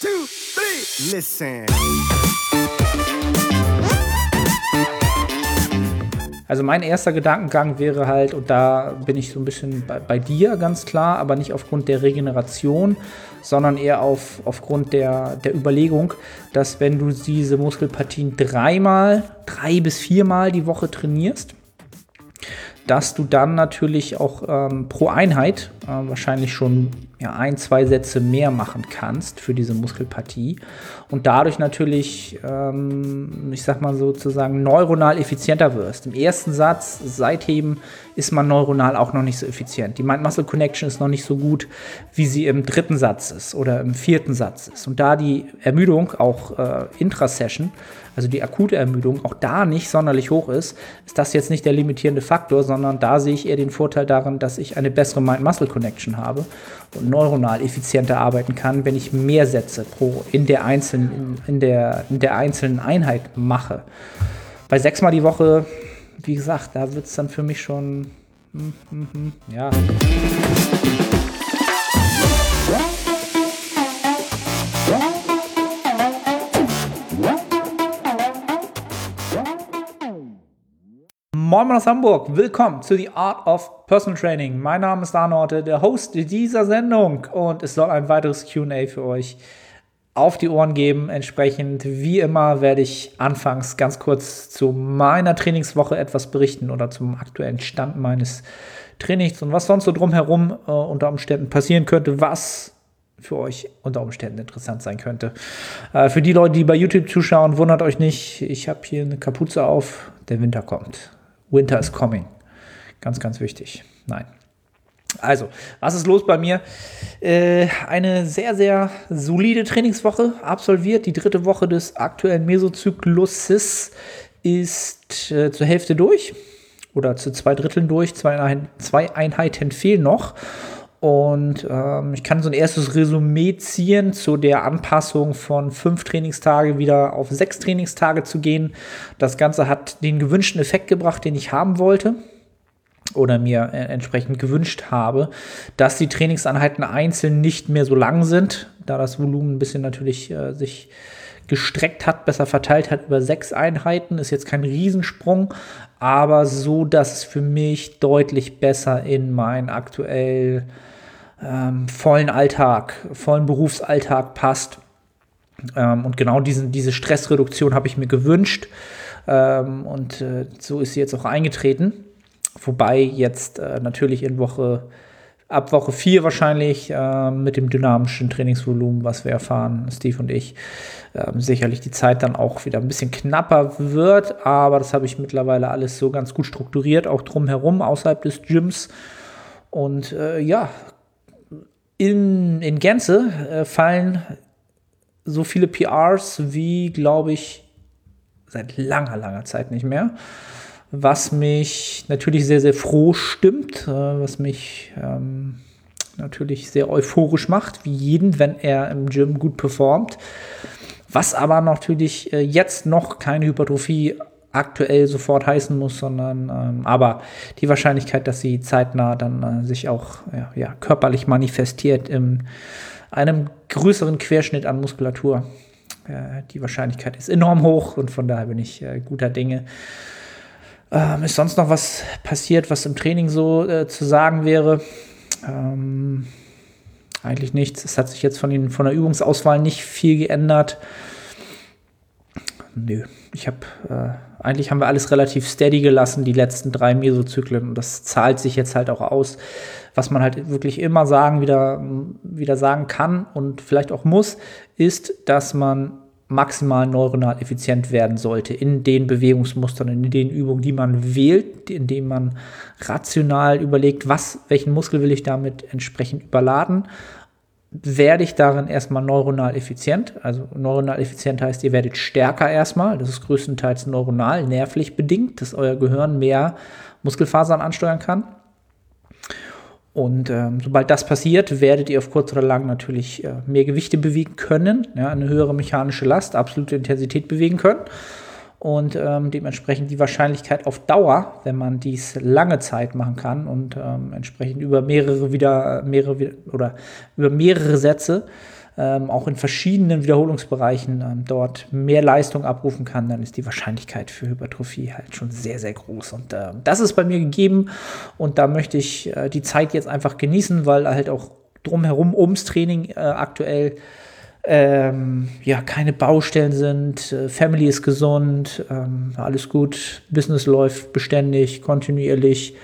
two, three. Listen. Also mein erster Gedankengang wäre halt, und da bin ich so ein bisschen bei, bei, dir ganz klar, aber nicht aufgrund der Regeneration, sondern eher auf, aufgrund der, der Überlegung, dass wenn du diese Muskelpartien dreimal, drei bis viermal die Woche trainierst, dass du dann natürlich auch ähm, pro Einheit äh, wahrscheinlich schon ja, ein, zwei Sätze mehr machen kannst für diese Muskelpartie und dadurch natürlich, ähm, ich sag mal sozusagen, neuronal effizienter wirst. Im ersten Satz, Seitheben, ist man neuronal auch noch nicht so effizient. Die Mind-Muscle-Connection ist noch nicht so gut, wie sie im dritten Satz ist oder im vierten Satz ist. Und da die Ermüdung auch äh, intra-Session also die akute Ermüdung, auch da nicht sonderlich hoch ist, ist das jetzt nicht der limitierende Faktor, sondern da sehe ich eher den Vorteil darin, dass ich eine bessere Mind-Muscle-Connection habe und neuronal effizienter arbeiten kann, wenn ich mehr Sätze pro in der einzelnen, in der, in der einzelnen Einheit mache. Bei sechsmal die Woche, wie gesagt, da wird es dann für mich schon, hm, hm, hm, ja. Moin aus Hamburg, willkommen zu The Art of Personal Training. Mein Name ist Arnorte, der Host dieser Sendung und es soll ein weiteres QA für euch auf die Ohren geben. Entsprechend, wie immer, werde ich anfangs ganz kurz zu meiner Trainingswoche etwas berichten oder zum aktuellen Stand meines Trainings und was sonst so drumherum äh, unter Umständen passieren könnte, was für euch unter Umständen interessant sein könnte. Äh, für die Leute, die bei YouTube zuschauen, wundert euch nicht, ich habe hier eine Kapuze auf, der Winter kommt. Winter is coming. Ganz, ganz wichtig. Nein. Also, was ist los bei mir? Äh, eine sehr, sehr solide Trainingswoche absolviert. Die dritte Woche des aktuellen Mesozykluses ist äh, zur Hälfte durch oder zu zwei Dritteln durch. Zwei, Ein zwei Einheiten fehlen noch. Und ähm, ich kann so ein erstes Resümee ziehen zu der Anpassung von fünf Trainingstage wieder auf sechs Trainingstage zu gehen. Das Ganze hat den gewünschten Effekt gebracht, den ich haben wollte oder mir äh, entsprechend gewünscht habe, dass die Trainingseinheiten einzeln nicht mehr so lang sind, da das Volumen ein bisschen natürlich äh, sich gestreckt hat, besser verteilt hat über sechs Einheiten. Ist jetzt kein Riesensprung, aber so, dass es für mich deutlich besser in mein aktuell ähm, vollen Alltag, vollen Berufsalltag passt. Ähm, und genau diesen, diese Stressreduktion habe ich mir gewünscht. Ähm, und äh, so ist sie jetzt auch eingetreten. Wobei jetzt äh, natürlich in Woche, ab Woche 4 wahrscheinlich äh, mit dem dynamischen Trainingsvolumen, was wir erfahren, Steve und ich, ähm, sicherlich die Zeit dann auch wieder ein bisschen knapper wird. Aber das habe ich mittlerweile alles so ganz gut strukturiert, auch drumherum, außerhalb des Gyms. Und äh, ja, in, in Gänze äh, fallen so viele PRs wie, glaube ich, seit langer, langer Zeit nicht mehr. Was mich natürlich sehr, sehr froh stimmt, äh, was mich ähm, natürlich sehr euphorisch macht, wie jeden, wenn er im Gym gut performt. Was aber natürlich äh, jetzt noch keine Hypertrophie aktuell sofort heißen muss, sondern ähm, aber die Wahrscheinlichkeit, dass sie zeitnah dann äh, sich auch ja, ja, körperlich manifestiert in einem größeren Querschnitt an Muskulatur, äh, die Wahrscheinlichkeit ist enorm hoch und von daher bin ich äh, guter Dinge. Ähm, ist sonst noch was passiert, was im Training so äh, zu sagen wäre? Ähm, eigentlich nichts. Es hat sich jetzt von, den, von der Übungsauswahl nicht viel geändert. Nö, ich habe äh, eigentlich haben wir alles relativ steady gelassen, die letzten drei Mesozyklen. Und das zahlt sich jetzt halt auch aus. Was man halt wirklich immer sagen, wieder, wieder sagen kann und vielleicht auch muss, ist, dass man maximal neuronal effizient werden sollte in den Bewegungsmustern, in den Übungen, die man wählt, indem man rational überlegt, was, welchen Muskel will ich damit entsprechend überladen werde ich darin erstmal neuronal effizient. Also neuronal effizient heißt, ihr werdet stärker erstmal. Das ist größtenteils neuronal, nervlich bedingt, dass euer Gehirn mehr Muskelfasern ansteuern kann. Und ähm, sobald das passiert, werdet ihr auf kurz oder lang natürlich äh, mehr Gewichte bewegen können, ja, eine höhere mechanische Last, absolute Intensität bewegen können und ähm, dementsprechend die Wahrscheinlichkeit auf Dauer, wenn man dies lange Zeit machen kann und ähm, entsprechend über mehrere wieder mehrere oder über mehrere Sätze ähm, auch in verschiedenen Wiederholungsbereichen ähm, dort mehr Leistung abrufen kann, dann ist die Wahrscheinlichkeit für Hypertrophie halt schon sehr, sehr groß. Und äh, das ist bei mir gegeben und da möchte ich äh, die Zeit jetzt einfach genießen, weil halt auch drumherum ums Training äh, aktuell ähm, ja, keine Baustellen sind, äh, Family ist gesund, ähm, alles gut, Business läuft beständig, kontinuierlich,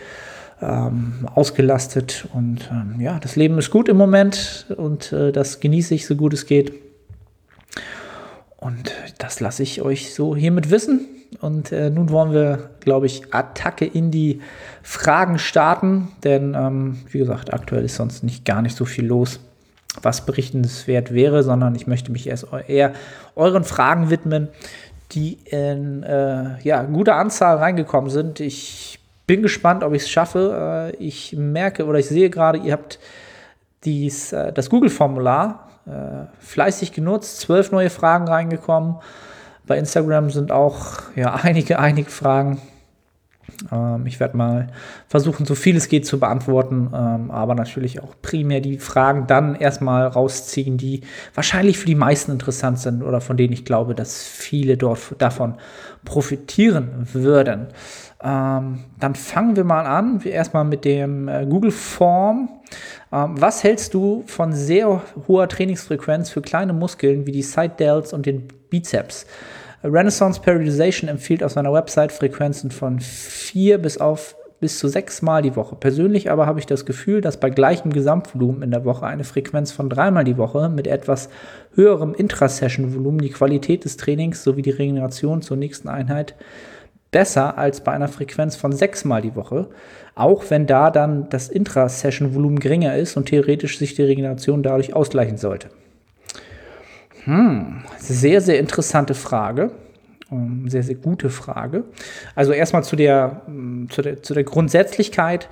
ähm, ausgelastet und ähm, ja, das Leben ist gut im Moment und äh, das genieße ich so gut es geht. Und das lasse ich euch so hiermit wissen. Und äh, nun wollen wir, glaube ich, Attacke in die Fragen starten, denn ähm, wie gesagt, aktuell ist sonst nicht gar nicht so viel los was berichtenswert wäre, sondern ich möchte mich erst eher euren Fragen widmen, die in äh, ja, guter Anzahl reingekommen sind. Ich bin gespannt, ob ich es schaffe. Äh, ich merke oder ich sehe gerade, ihr habt dies, äh, das Google-Formular äh, fleißig genutzt, zwölf neue Fragen reingekommen. Bei Instagram sind auch ja, einige, einige Fragen ähm, ich werde mal versuchen, so viel es geht zu beantworten, ähm, aber natürlich auch primär die Fragen dann erstmal rausziehen, die wahrscheinlich für die meisten interessant sind oder von denen ich glaube, dass viele dort davon profitieren würden. Ähm, dann fangen wir mal an, erstmal mit dem äh, Google Form. Ähm, was hältst du von sehr hoher Trainingsfrequenz für kleine Muskeln wie die Side Delts und den Bizeps? Renaissance Periodization empfiehlt auf seiner Website Frequenzen von vier bis auf bis zu sechs Mal die Woche. Persönlich aber habe ich das Gefühl, dass bei gleichem Gesamtvolumen in der Woche eine Frequenz von dreimal die Woche mit etwas höherem Intrasession-Volumen die Qualität des Trainings sowie die Regeneration zur nächsten Einheit besser als bei einer Frequenz von sechsmal die Woche, auch wenn da dann das Intrasession-Volumen geringer ist und theoretisch sich die Regeneration dadurch ausgleichen sollte. Hm, sehr, sehr interessante Frage. Ähm, sehr, sehr gute Frage. Also erstmal zu der, hm, zu der, zu der Grundsätzlichkeit,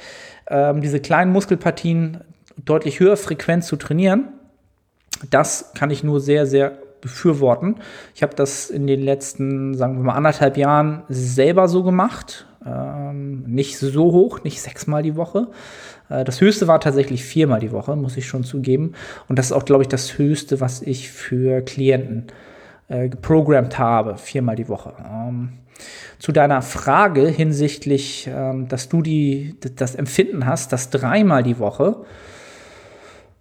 ähm, diese kleinen Muskelpartien deutlich höher frequent zu trainieren. Das kann ich nur sehr, sehr befürworten. Ich habe das in den letzten, sagen wir mal, anderthalb Jahren selber so gemacht. Ähm, nicht so hoch, nicht sechsmal die Woche. Äh, das höchste war tatsächlich viermal die Woche, muss ich schon zugeben. Und das ist auch, glaube ich, das höchste, was ich für Klienten äh, geprogrammt habe, viermal die Woche. Ähm, zu deiner Frage hinsichtlich, ähm, dass du die, das Empfinden hast, dass dreimal die Woche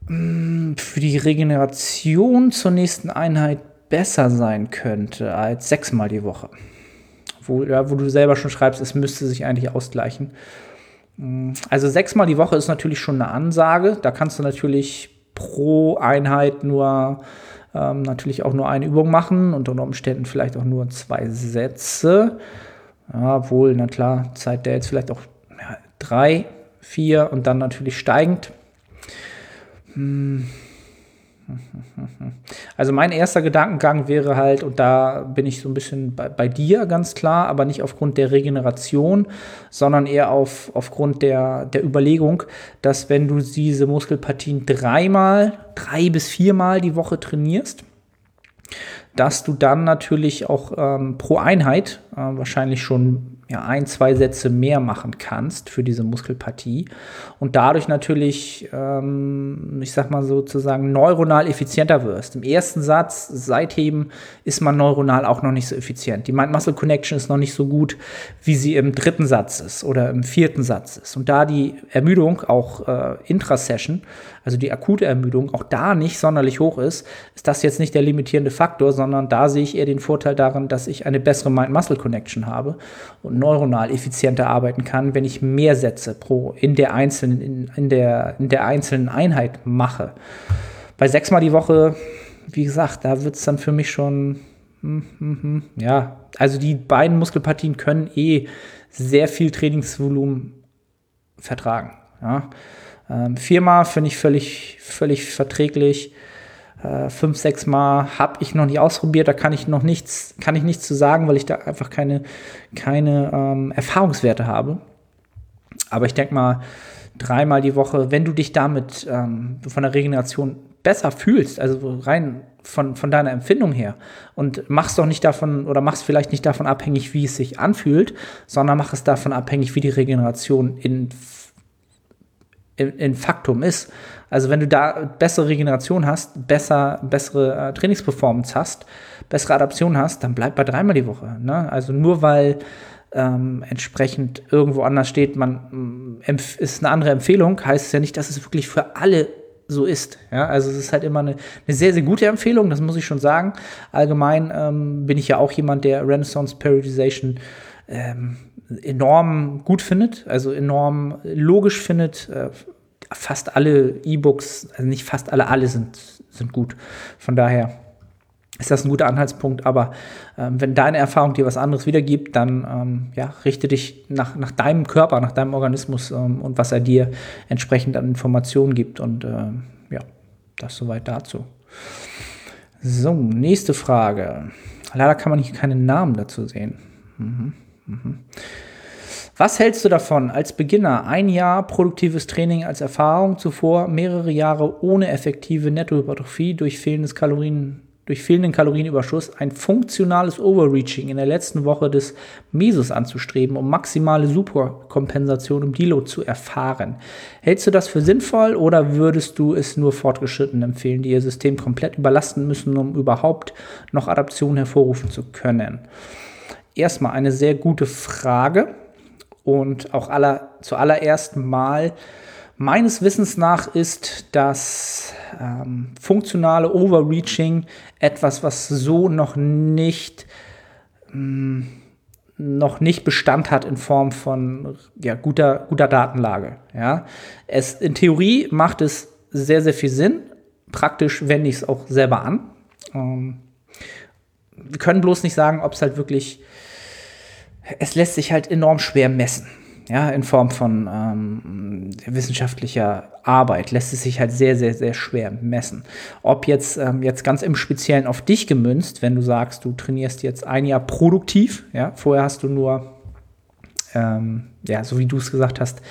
mm, für die Regeneration zur nächsten Einheit besser sein könnte als sechsmal die Woche wo, ja, wo du selber schon schreibst, es müsste sich eigentlich ausgleichen. Mm, also sechsmal die Woche ist natürlich schon eine Ansage. Da kannst du natürlich pro Einheit nur ähm, natürlich auch nur eine Übung machen und unter Umständen vielleicht auch nur zwei Sätze. Ja, obwohl, na klar, Zeit der jetzt vielleicht auch ja, drei, vier und dann natürlich steigend. Hm. Also mein erster Gedankengang wäre halt, und da bin ich so ein bisschen bei, bei, dir ganz klar, aber nicht aufgrund der Regeneration, sondern eher auf, aufgrund der, der Überlegung, dass wenn du diese Muskelpartien dreimal, drei bis viermal die Woche trainierst, dass du dann natürlich auch ähm, pro Einheit äh, wahrscheinlich schon ja, ein, zwei Sätze mehr machen kannst für diese Muskelpartie und dadurch natürlich, ähm, ich sag mal sozusagen, neuronal effizienter wirst. Im ersten Satz, Seitheben, ist man neuronal auch noch nicht so effizient. Die Mind-Muscle-Connection ist noch nicht so gut, wie sie im dritten Satz ist oder im vierten Satz ist. Und da die Ermüdung, auch äh, Intrasession, also die akute Ermüdung, auch da nicht sonderlich hoch ist, ist das jetzt nicht der limitierende Faktor, sondern da sehe ich eher den Vorteil darin, dass ich eine bessere Mind-Muscle-Connection habe und neuronal effizienter arbeiten kann, wenn ich mehr Sätze pro in der einzelnen, in, in der, in der einzelnen Einheit mache. Bei sechsmal die Woche, wie gesagt, da wird es dann für mich schon, hm, hm, hm, ja, also die beiden Muskelpartien können eh sehr viel Trainingsvolumen vertragen. Ja. Ähm, viermal finde ich völlig, völlig verträglich. Äh, fünf, sechs Mal habe ich noch nicht ausprobiert, da kann ich noch nichts, kann ich nichts zu sagen, weil ich da einfach keine, keine ähm, Erfahrungswerte habe. Aber ich denke mal, dreimal die Woche, wenn du dich damit ähm, von der Regeneration besser fühlst, also rein von, von deiner Empfindung her und machst doch nicht davon oder machst vielleicht nicht davon abhängig, wie es sich anfühlt, sondern mach es davon abhängig, wie die Regeneration in in Faktum ist. Also wenn du da bessere Regeneration hast, besser, bessere äh, Trainingsperformance hast, bessere Adaption hast, dann bleib bei dreimal die Woche. Ne? Also nur weil ähm, entsprechend irgendwo anders steht, man mm, ist eine andere Empfehlung, heißt es ja nicht, dass es wirklich für alle so ist. Ja, also es ist halt immer eine, eine sehr, sehr gute Empfehlung, das muss ich schon sagen. Allgemein ähm, bin ich ja auch jemand, der Renaissance Periodization ähm, enorm gut findet, also enorm logisch findet. Äh, fast alle E-Books, also nicht fast alle, alle sind, sind gut. Von daher ist das ein guter Anhaltspunkt. Aber ähm, wenn deine Erfahrung dir was anderes wiedergibt, dann ähm, ja, richte dich nach, nach deinem Körper, nach deinem Organismus ähm, und was er dir entsprechend an Informationen gibt. Und ähm, ja, das soweit dazu. So, nächste Frage. Leider kann man hier keinen Namen dazu sehen. Mhm, mhm. Was hältst du davon, als Beginner ein Jahr produktives Training als Erfahrung, zuvor mehrere Jahre ohne effektive Nettohypertrophie durch fehlendes Kalorien durch fehlenden Kalorienüberschuss ein funktionales Overreaching in der letzten Woche des Mesos anzustreben, um maximale Superkompensation im Deload zu erfahren. Hältst du das für sinnvoll oder würdest du es nur Fortgeschrittenen empfehlen, die ihr System komplett überlasten müssen, um überhaupt noch Adaption hervorrufen zu können? Erstmal eine sehr gute Frage und auch aller, zuallererst mal Meines Wissens nach ist das ähm, funktionale Overreaching etwas, was so noch nicht, mh, mm, noch nicht Bestand hat in Form von ja, guter, guter Datenlage. Ja. Es, in Theorie macht es sehr, sehr viel Sinn. Praktisch wende ich es auch selber an. Ähm, wir können bloß nicht sagen, ob es halt wirklich, es lässt sich halt enorm schwer messen ja, in Form von ähm, wissenschaftlicher Arbeit lässt es sich halt sehr, sehr, sehr schwer messen. Ob jetzt, ähm, jetzt ganz im Speziellen auf dich gemünzt, wenn du sagst, du trainierst jetzt ein Jahr produktiv, ja, vorher hast du nur, ähm, ja, so wie du es gesagt hast,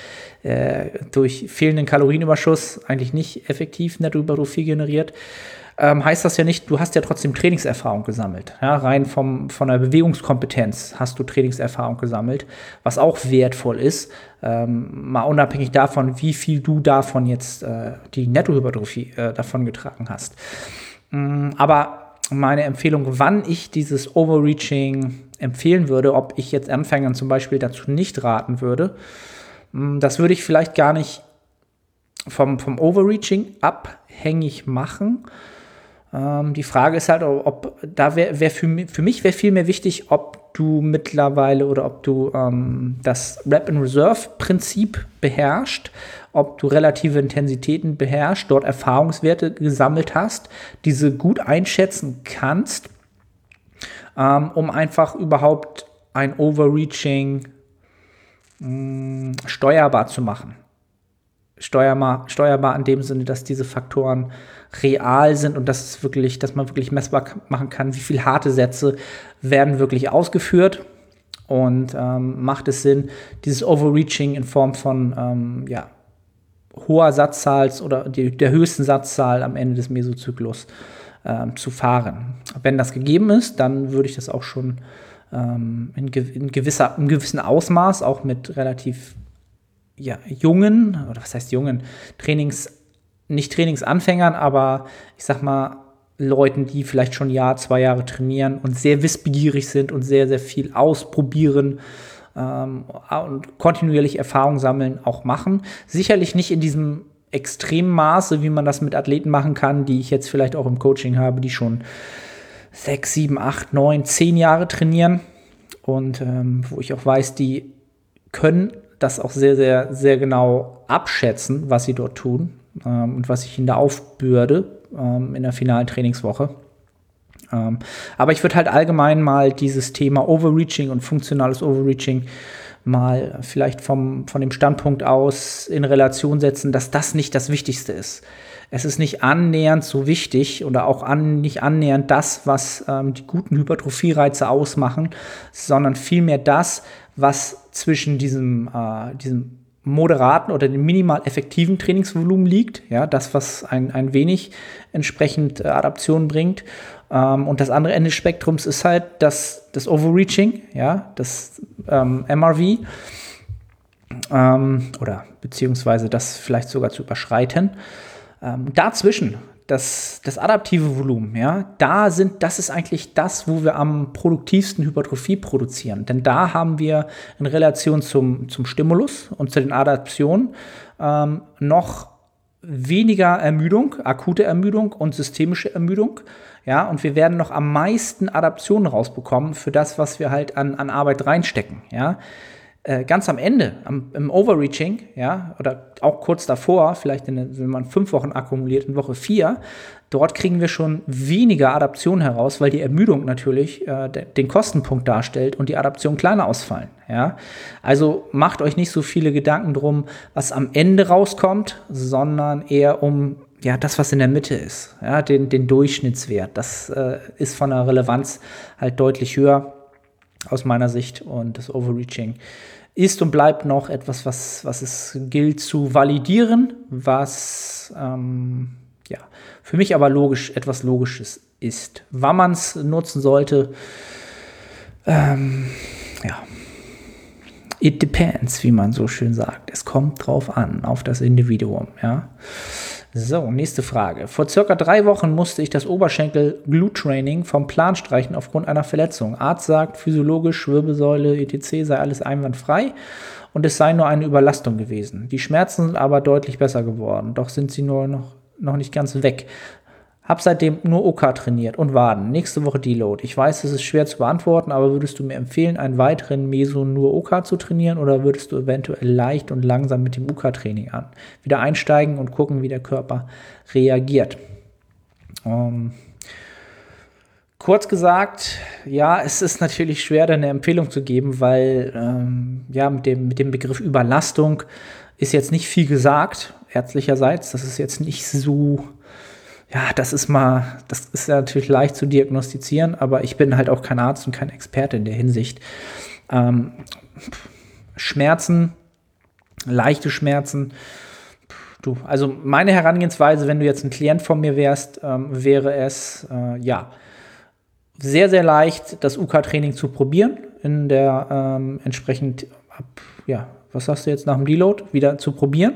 äh, durch fehlenden Kalorienüberschuss eigentlich nicht effektiv Nettohypertrophie generiert ähm, heißt das ja nicht, du hast ja trotzdem Trainingserfahrung gesammelt. Ja, rein vom, von der Bewegungskompetenz hast du Trainingserfahrung gesammelt, was auch wertvoll ist. Ähm, mal unabhängig davon, wie viel du davon jetzt äh, die Nettohypertrophie äh, davon getragen hast. Ähm, aber meine Empfehlung, wann ich dieses Overreaching empfehlen würde, ob ich jetzt Anfängern zum Beispiel dazu nicht raten würde, mm, das würde ich vielleicht gar nicht vom, vom Overreaching abhängig machen, ähm, die Frage ist halt, ob da wäre wär für, für mich wäre viel mehr wichtig, ob du mittlerweile oder ob du ähm, das Rap and Reserve Prinzip beherrscht, ob du relative Intensitäten beherrschst, dort Erfahrungswerte gesammelt hast, diese gut einschätzen kannst, ähm, um einfach überhaupt ein Overreaching mh, mm, steuerbar zu machen. Steuerbar, steuerbar in dem Sinne, dass diese Faktoren real sind und dass es wirklich, dass man wirklich messbar machen kann, wie viele harte Sätze werden wirklich ausgeführt. Und ähm, macht es Sinn, dieses Overreaching in Form von ähm, ja, hoher Satzzahl oder die, der höchsten Satzzahl am Ende des Mesozyklus ähm, zu fahren. Wenn das gegeben ist, dann würde ich das auch schon ähm, in, in, gewisser, in gewissem Ausmaß, auch mit relativ ja, jungen, oder was heißt jungen, Trainings, nicht Trainingsanfängern, aber ich sag mal, Leuten, die vielleicht schon ein Jahr, zwei Jahre trainieren und sehr wissbegierig sind und sehr, sehr viel ausprobieren ähm, und kontinuierlich Erfahrung sammeln, auch machen. Sicherlich nicht in diesem extremen Maße, wie man das mit Athleten machen kann, die ich jetzt vielleicht auch im Coaching habe, die schon sechs, sieben, acht, neun, zehn Jahre trainieren und ähm, wo ich auch weiß, die können das auch sehr, sehr, sehr genau abschätzen, was sie dort tun ähm, und was ich ihnen da aufbürde ähm, in der finalen Trainingswoche. Ähm, aber ich würde halt allgemein mal dieses Thema Overreaching und funktionales Overreaching mal vielleicht vom, von dem Standpunkt aus in Relation setzen, dass das nicht das Wichtigste ist. Es ist nicht annähernd so wichtig oder auch an, nicht annähernd das, was ähm, die guten Hypertrophie-Reize ausmachen, sondern vielmehr das, was zwischen diesem, äh, diesem moderaten oder dem minimal effektiven Trainingsvolumen liegt, ja, das, was ein, ein wenig entsprechend äh, Adaption bringt. Ähm, und das andere Ende des Spektrums ist halt das, das Overreaching, ja, das ähm, MRV. ähm, oder beziehungsweise das vielleicht sogar zu überschreiten. Ähm, dazwischen das, das adaptive Volumen, ja, da sind, das ist eigentlich das, wo wir am produktivsten Hypertrophie produzieren. Denn da haben wir in Relation zum, zum Stimulus und zu den Adaptionen ähm, noch weniger Ermüdung, akute Ermüdung und systemische Ermüdung. Ja, und wir werden noch am meisten Adaptionen rausbekommen für das, was wir halt an, an Arbeit reinstecken. Ja, äh, ganz am Ende, am, im Overreaching, ja, oder auch kurz davor, vielleicht in, wenn man fünf Wochen akkumuliert, in Woche vier, dort kriegen wir schon weniger Adaption heraus, weil die Ermüdung natürlich äh, den Kostenpunkt darstellt und die Adaption kleiner ausfallen. Ja? Also macht euch nicht so viele Gedanken drum, was am Ende rauskommt, sondern eher um ja, das, was in der Mitte ist, ja, den, den Durchschnittswert. Das äh, ist von der Relevanz halt deutlich höher aus meiner Sicht. Und das Overreaching ist und bleibt noch etwas, was, was es gilt zu validieren, was ähm, ja, für mich aber logisch, etwas Logisches ist. Wann man es nutzen sollte, ähm, ja, it depends, wie man so schön sagt. Es kommt drauf an, auf das Individuum, ja. So, nächste Frage. Vor circa drei Wochen musste ich das Oberschenkel-Glute-Training vom Plan streichen aufgrund einer Verletzung. Arzt sagt, physiologisch, Wirbelsäule, etc. sei alles einwandfrei und es sei nur eine Überlastung gewesen. Die Schmerzen sind aber deutlich besser geworden, doch sind sie nur noch, noch nicht ganz weg. Hab seitdem nur OK trainiert und Waden. Nächste Woche Deload. Ich weiß, es ist schwer zu beantworten, aber würdest du mir empfehlen, einen weiteren Meso nur OK zu trainieren oder würdest du eventuell leicht und langsam mit dem UK-Training an? Wieder einsteigen und gucken, wie der Körper reagiert. Ähm, kurz gesagt, ja, es ist natürlich schwer, da eine Empfehlung zu geben, weil ähm, ja, mit dem, mit dem Begriff Überlastung ist jetzt nicht viel gesagt, ärztlicherseits. Das ist jetzt nicht so ja, das ist mal, das ist ja natürlich leicht zu diagnostizieren, aber ich bin halt auch kein Arzt und kein Experte in der Hinsicht. Ähm, Schmerzen, leichte Schmerzen. Du, also meine Herangehensweise, wenn du jetzt ein Klient von mir wärst, ähm, wäre es, äh, ja, sehr, sehr leicht, das UK-Training zu probieren, in der ähm, entsprechend, ab, ja, was sagst du jetzt nach dem Deload, wieder zu probieren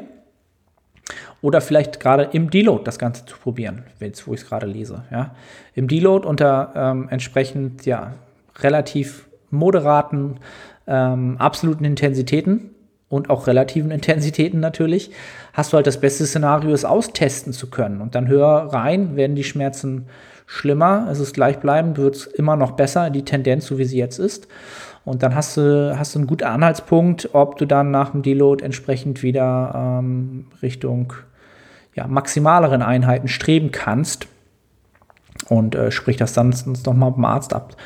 oder vielleicht gerade im Deload das Ganze zu probieren, jetzt, wo ich es gerade lese. Ja. Im Deload unter ähm, entsprechend ja, relativ moderaten, ähm, absoluten Intensitäten und auch relativen Intensitäten natürlich, hast du halt das beste Szenario, es austesten zu können. Und dann höher rein werden die Schmerzen schlimmer, es ist gleichbleibend, wird es immer noch besser, die Tendenz, so wie sie jetzt ist. Und dann hast du, hast du einen guten Anhaltspunkt, ob du dann nach dem Deload entsprechend wieder ähm, Richtung ja, maximaleren Einheiten streben kannst. Und äh, sprich das dann nochmal beim Arzt ab,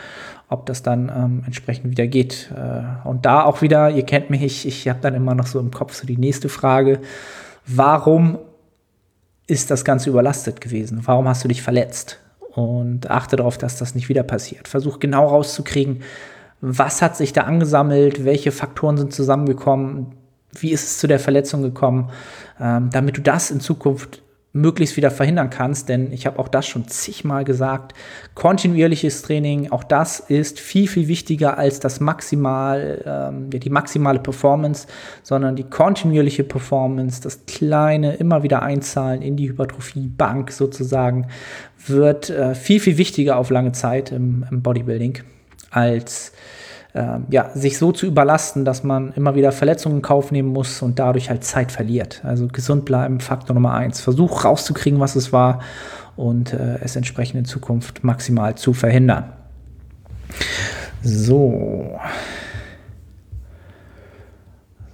ob das dann ähm, entsprechend wieder geht. Äh, und da auch wieder, ihr kennt mich, ich, ich habe dann immer noch so im Kopf so die nächste Frage, warum ist das Ganze überlastet gewesen? Warum hast du dich verletzt? Und achte darauf, dass das nicht wieder passiert. Versuch genau rauszukriegen, was hat sich da angesammelt, welche Faktoren sind zusammengekommen, wie ist es zu der Verletzung gekommen, ähm, damit du das in Zukunft möglichst wieder verhindern kannst, denn ich habe auch das schon zigmal gesagt, kontinuierliches Training, auch das ist viel, viel wichtiger als das maximal, ähm, die maximale Performance, sondern die kontinuierliche Performance, das kleine, immer wieder einzahlen in die Hypertrophie-Bank sozusagen, wird äh, viel, viel wichtiger auf lange Zeit im, im Bodybuilding als äh, ja, sich so zu überlasten, dass man immer wieder Verletzungen in Kauf nehmen muss und dadurch halt Zeit verliert. Also gesund bleiben, Faktor Nummer eins. Versuch rauszukriegen, was es war und äh, es entsprechend in Zukunft maximal zu verhindern. So.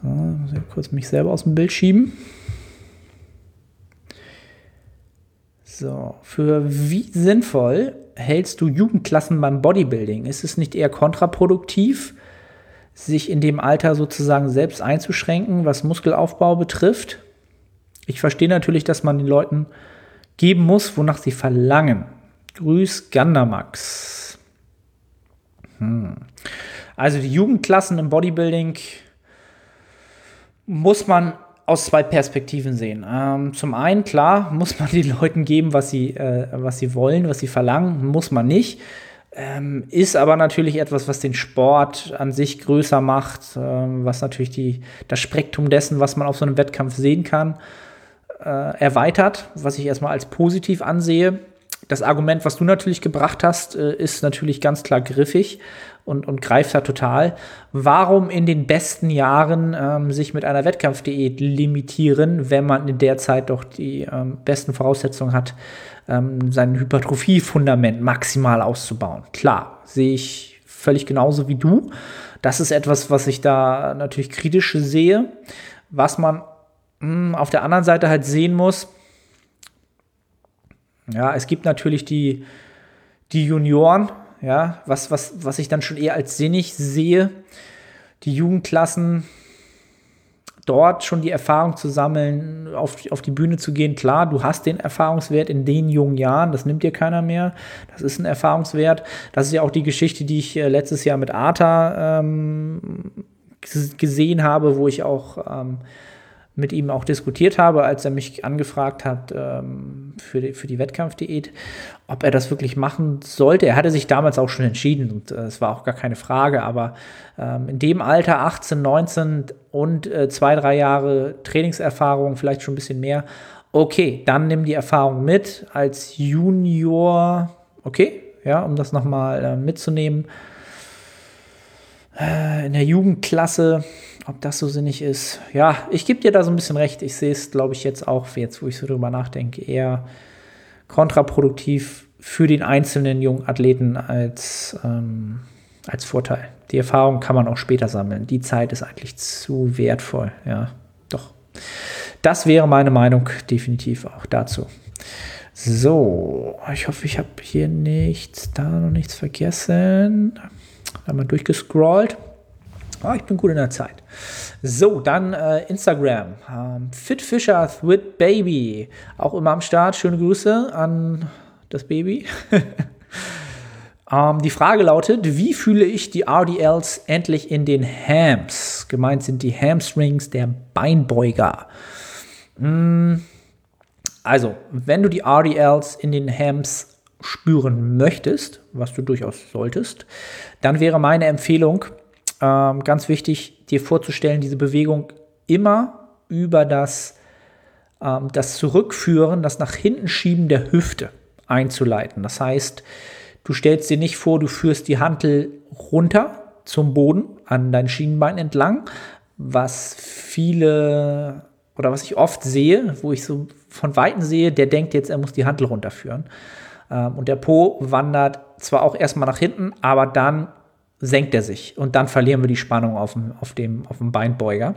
so muss ich kurz mich selber aus dem Bild schieben. So, für wie sinnvoll hältst du Jugendklassen beim Bodybuilding? Ist es nicht eher kontraproduktiv, sich in dem Alter sozusagen selbst einzuschränken, was Muskelaufbau betrifft? Ich verstehe natürlich, dass man den Leuten geben muss, wonach sie verlangen. Grüß Gandamax. Hm. Also die Jugendklassen im Bodybuilding muss man aus zwei Perspektiven sehen. Ähm, zum einen, klar, muss man den Leuten geben, was sie, äh, was sie wollen, was sie verlangen, muss man nicht. Ähm, ist aber natürlich etwas, was den Sport an sich größer macht, ähm, was natürlich die, das Spektrum dessen, was man auf so einem Wettkampf sehen kann, äh, erweitert, was ich erstmal als positiv ansehe. Das Argument, was du natürlich gebracht hast, äh, ist natürlich ganz klar griffig und, und greift da total. Warum in den besten Jahren ähm, sich mit einer Wettkampfdiät limitieren, wenn man in der Zeit doch die ähm, besten Voraussetzungen hat, ähm, sein Hypertrophie-Fundament maximal auszubauen. Klar, sehe ich völlig genauso wie du. Das ist etwas, was ich da natürlich kritisch sehe. Was man mh, hm, auf der anderen Seite halt sehen muss, ja, es gibt natürlich die, die Junioren, ja, was, was, was ich dann schon eher als sinnig sehe. Die Jugendklassen, dort schon die Erfahrung zu sammeln, auf, auf die Bühne zu gehen. Klar, du hast den Erfahrungswert in den jungen Jahren, das nimmt dir keiner mehr. Das ist ein Erfahrungswert. Das ist ja auch die Geschichte, die ich äh, letztes Jahr mit Arta ähm, gesehen habe, wo ich auch ähm, mit ihm auch diskutiert habe, als er mich angefragt hat ähm, für, die, für die Wettkampfdiät, ob er das wirklich machen sollte. Er hatte sich damals auch schon entschieden und äh, es war auch gar keine Frage, aber ähm, in dem Alter, 18, 19 und äh, zwei, drei Jahre Trainingserfahrung, vielleicht schon ein bisschen mehr, okay, dann nimm die Erfahrung mit als Junior, okay, ja, um das nochmal äh, mitzunehmen. Äh, in der Jugendklasse ob das so sinnig ist. Ja, ich gebe dir da so ein bisschen recht. Ich sehe es, glaube ich, jetzt auch, jetzt, wo ich so drüber nachdenke, eher kontraproduktiv für den einzelnen jungen Athleten als, ähm, als Vorteil. Die Erfahrung kann man auch später sammeln. Die Zeit ist eigentlich zu wertvoll. Ja, doch. Das wäre meine Meinung definitiv auch dazu. So, ich hoffe, ich habe hier nichts, da noch nichts vergessen. Einmal durchgescrollt. Oh, ich bin gut in der Zeit. So, dann äh, Instagram. Ähm, Fitfisher with Baby. Auch immer am Start. Schöne Grüße an das Baby. ähm, die Frage lautet: Wie fühle ich die RDLs endlich in den Hams? Gemeint sind die Hamstrings der Beinbeuger. Hm, also, wenn du die RDLs in den Hams spüren möchtest, was du durchaus solltest, dann wäre meine Empfehlung, ähm, ganz wichtig, dir vorzustellen, diese Bewegung immer über das, ähm, das Zurückführen, das nach hinten schieben der Hüfte einzuleiten. Das heißt, du stellst dir nicht vor, du führst die Hantel runter zum Boden an dein Schienenbein entlang, was viele oder was ich oft sehe, wo ich so von Weitem sehe, der denkt jetzt, er muss die Hantel runterführen. Ähm, und der Po wandert zwar auch erstmal nach hinten, aber dann senkt er sich und dann verlieren wir die Spannung auf dem, auf dem, auf dem Beinbeuger.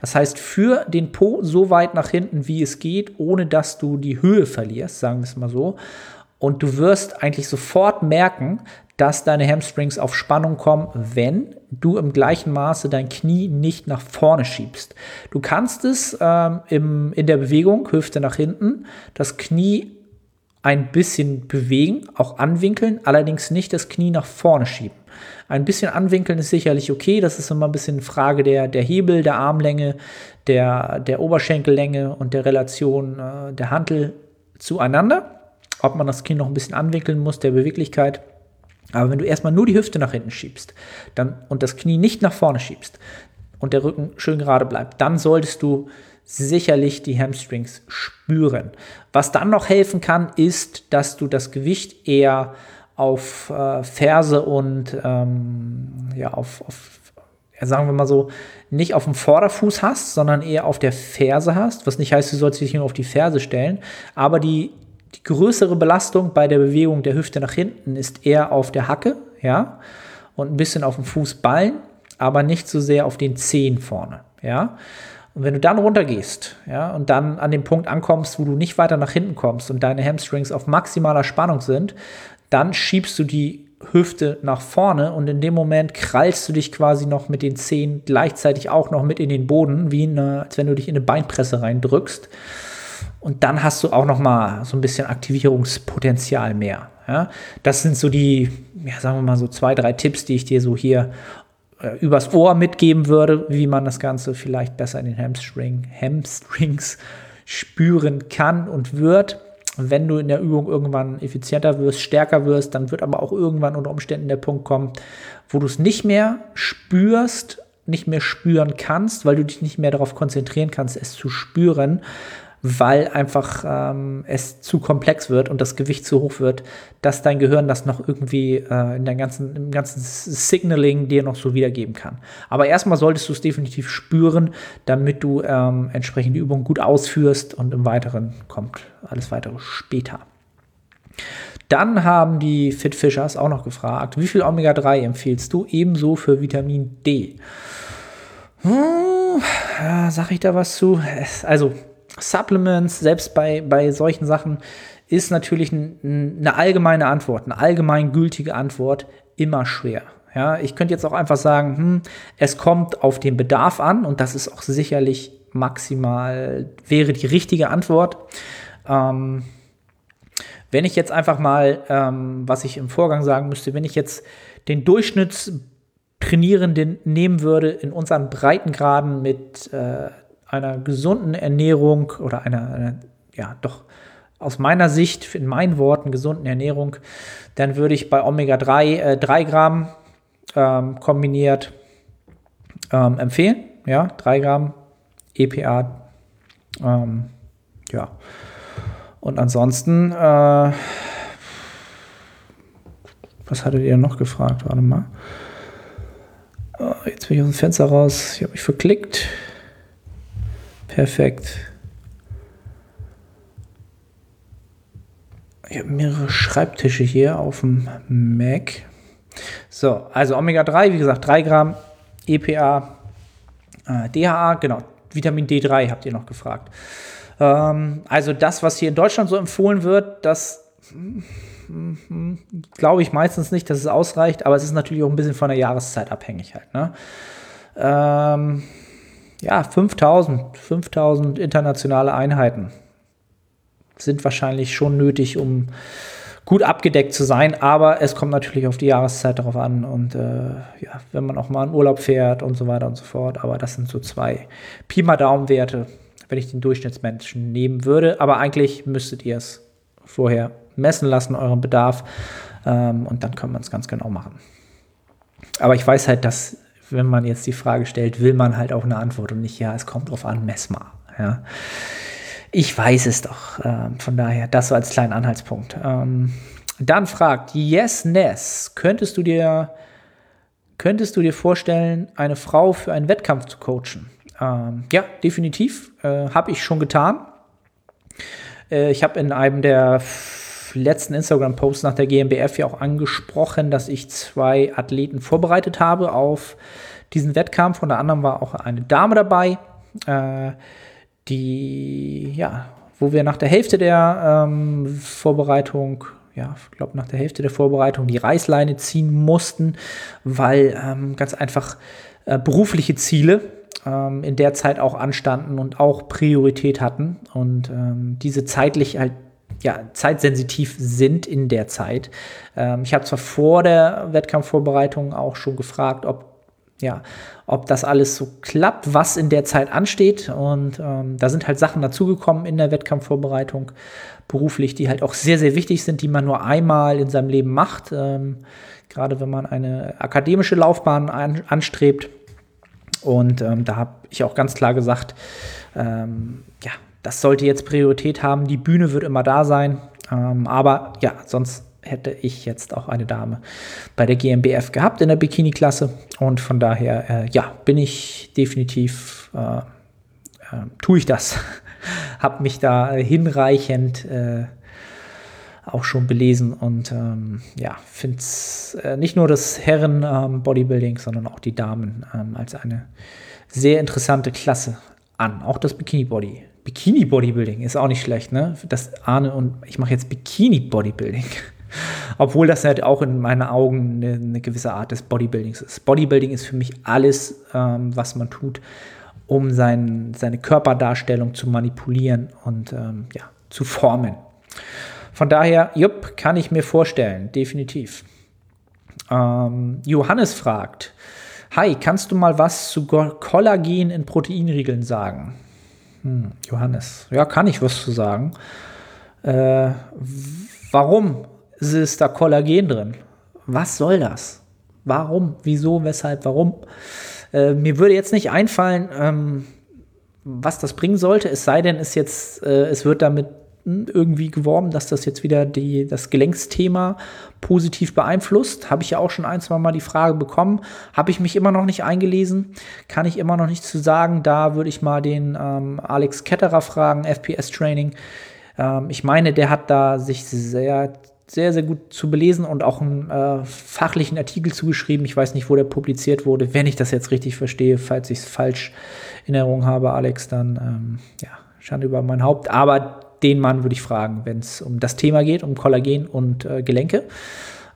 Das heißt, für den Po so weit nach hinten, wie es geht, ohne dass du die Höhe verlierst, sagen wir es mal so. Und du wirst eigentlich sofort merken, dass deine Hamstrings auf Spannung kommen, wenn du im gleichen Maße dein Knie nicht nach vorne schiebst. Du kannst es ähm, im, in der Bewegung, Hüfte nach hinten, das Knie ein bisschen bewegen, auch anwinkeln, allerdings nicht das Knie nach vorne schieben. Ein bisschen anwinkeln ist sicherlich okay. Das ist immer ein bisschen Frage der, der Hebel, der Armlänge, der, der Oberschenkellänge und der Relation äh, der Hantel zueinander. Ob man das Kinn noch ein bisschen anwinkeln muss, der Beweglichkeit. Aber wenn du erstmal nur die Hüfte nach hinten schiebst dann, und das Knie nicht nach vorne schiebst und der Rücken schön gerade bleibt, dann solltest du sicherlich die Hamstrings spüren. Was dann noch helfen kann, ist, dass du das Gewicht eher auf äh, Ferse und ähm, ja, auf, auf sagen wir mal so, nicht auf dem Vorderfuß hast, sondern eher auf der Ferse hast, was nicht heißt, du sollst dich nur auf die Ferse stellen, aber die, die größere Belastung bei der Bewegung der Hüfte nach hinten ist eher auf der Hacke, ja, und ein bisschen auf dem Fußballen, aber nicht so sehr auf den Zehen vorne, ja. Und wenn du dann runtergehst, ja, und dann an dem Punkt ankommst, wo du nicht weiter nach hinten kommst und deine Hamstrings auf maximaler Spannung sind, dann schiebst du die Hüfte nach vorne und in dem Moment krallst du dich quasi noch mit den Zehen gleichzeitig auch noch mit in den Boden, wie eine, als wenn du dich in eine Beinpresse reindrückst. Und dann hast du auch noch mal so ein bisschen Aktivierungspotenzial mehr. Ja? Das sind so die, ja, sagen wir mal so zwei, drei Tipps, die ich dir so hier äh, übers Ohr mitgeben würde, wie man das Ganze vielleicht besser in den Hamstring, Hamstrings spüren kann und wird. wenn du in der Übung irgendwann effizienter wirst, stärker wirst, dann wird aber auch irgendwann unter Umständen der Punkt kommen, wo du es nicht mehr spürst, nicht mehr spüren kannst, weil du dich nicht mehr darauf konzentrieren kannst, es zu spüren, weil einfach ähm, es zu komplex wird und das Gewicht zu hoch wird, dass dein Gehirn das noch irgendwie äh, in der ganzen, im ganzen Signaling dir noch so wiedergeben kann. Aber erstmal solltest du es definitiv spüren, damit du ähm, entsprechend die Übung gut ausführst und im Weiteren kommt alles weitere später. Dann haben die Fitfishers auch noch gefragt, wie viel Omega-3 empfiehlst du ebenso für Vitamin D? Hm, ja, sag ich da was zu? Also, Supplements, selbst bei, bei solchen Sachen, ist natürlich ein, eine allgemeine Antwort, eine allgemeingültige Antwort immer schwer. Ja, ich könnte jetzt auch einfach sagen, hm, es kommt auf den Bedarf an und das ist auch sicherlich maximal, wäre die richtige Antwort. Ähm, wenn ich jetzt einfach mal, ähm, was ich im Vorgang sagen müsste, wenn ich jetzt den Durchschnittstrainierenden nehmen würde in unseren Breitengraden mit äh, einer gesunden Ernährung oder einer, einer, ja, doch aus meiner Sicht, in meinen Worten, gesunden Ernährung, dann würde ich bei Omega-3 äh, 3 Gramm ähm, kombiniert ähm, empfehlen. Ja, 3 Gramm EPA. Ähm, ja. Und ansonsten, äh, was hattet ihr noch gefragt? Warte mal. Oh, jetzt bin ich aus dem Fenster raus. Ich habe mich verklickt. Perfekt. Ich habe mehrere Schreibtische hier auf dem Mac. So, also Omega-3, wie gesagt, 3 Gramm, EPA, äh, DHA, genau, Vitamin D3 habt ihr noch gefragt. Ähm, also das, was hier in Deutschland so empfohlen wird, das glaube ich meistens nicht, dass es ausreicht, aber es ist natürlich auch ein bisschen von der Jahreszeit abhängig halt. Ne? Ähm, ja, 5000, 5000 internationale Einheiten sind wahrscheinlich schon nötig, um gut abgedeckt zu sein, aber es kommt natürlich auf die Jahreszeit darauf an und äh, ja, wenn man auch mal in Urlaub fährt und so weiter und so fort. Aber das sind so zwei Pi mal Daumenwerte, wenn ich den Durchschnittsmenschen nehmen würde. Aber eigentlich müsstet ihr es vorher messen lassen, euren Bedarf, ähm, und dann kann man es ganz genau machen. Aber ich weiß halt, dass wenn man jetzt die Frage stellt, will man halt auch eine Antwort und nicht, ja, es kommt drauf an, mess mal. Ja. Ich weiß es doch. Äh, von daher, das so als kleinen Anhaltspunkt. Ähm, dann fragt Yes Ness, könntest du dir könntest du dir vorstellen, eine Frau für einen Wettkampf zu coachen? Ähm, ja, definitiv. Äh, habe ich schon getan. Äh, ich habe in einem der letzten Instagram-Posts nach der GmbF ja auch angesprochen, dass ich zwei Athleten vorbereitet habe auf diesen Wettkampf. Unter anderem war auch eine Dame dabei, äh, die, ja, wo wir nach der Hälfte der ähm, Vorbereitung ja, ich glaube, nach der Hälfte der Vorbereitung die Reißleine ziehen mussten, weil ähm, ganz einfach äh, berufliche Ziele ähm, in der Zeit auch anstanden und auch Priorität hatten und ähm, diese zeitlich halt ja, zeitsensitiv sind in der Zeit. Ähm, ich habe zwar vor der Wettkampfvorbereitung auch schon gefragt, ob, ja, ob das alles so klappt, was in der Zeit ansteht. Und ähm, da sind halt Sachen dazugekommen in der Wettkampfvorbereitung beruflich, die halt auch sehr, sehr wichtig sind, die man nur einmal in seinem Leben macht. Ähm, gerade wenn man eine akademische Laufbahn an, anstrebt. Und ähm, da habe ich auch ganz klar gesagt, ähm, ja, das sollte jetzt Priorität haben. Die Bühne wird immer da sein. Ähm, aber ja, sonst hätte ich jetzt auch eine Dame bei der GmbF gehabt in der Bikini-Klasse. Und von daher, äh, ja, bin ich definitiv, äh, äh, tue ich das. Hab mich da hinreichend äh, auch schon belesen und ähm, ja, finde es äh, nicht nur das Herren-Bodybuilding, ähm, sondern auch die Damen ähm, als eine sehr interessante Klasse an. Auch das Bikini-Body Bikini-Bodybuilding ist auch nicht schlecht, ne? Das Arne und ich mache jetzt Bikini-Bodybuilding. Obwohl das halt auch in meinen Augen eine, eine, gewisse Art des Bodybuildings ist. Bodybuilding ist für mich alles, ähm, was man tut, um sein, seine Körperdarstellung zu manipulieren und ähm, ja, zu formen. Von daher, jupp, kann ich mir vorstellen, definitiv. Ähm, Johannes fragt, Hi, kannst du mal was zu Kollagen in Proteinriegeln sagen? Hm, Johannes. Ja, kann ich was zu sagen. Äh, warum ist da Kollagen drin? Was soll das? Warum? Wieso? Weshalb? Warum? Äh, mir würde jetzt nicht einfallen, ähm, was das bringen sollte, es sei denn, es jetzt, äh, es wird damit irgendwie geworben, dass das jetzt wieder die, das Gelenksthema positiv beeinflusst. Habe ich ja auch schon ein, zwei Mal die Frage bekommen. Habe ich mich immer noch nicht eingelesen. Kann ich immer noch nicht zu sagen. Da würde ich mal den ähm, Alex Ketterer fragen, FPS Training. Ähm, ich meine, der hat da sich sehr sehr, sehr gut zu belesen und auch einen äh, fachlichen Artikel zugeschrieben. Ich weiß nicht, wo der publiziert wurde. Wenn ich das jetzt richtig verstehe, falls ich es falsch in Erinnerung habe, Alex, dann ähm, ja, Schande über mein Haupt. Aber den Mann würde ich fragen, wenn es um das Thema geht, um Kollagen und äh, Gelenke.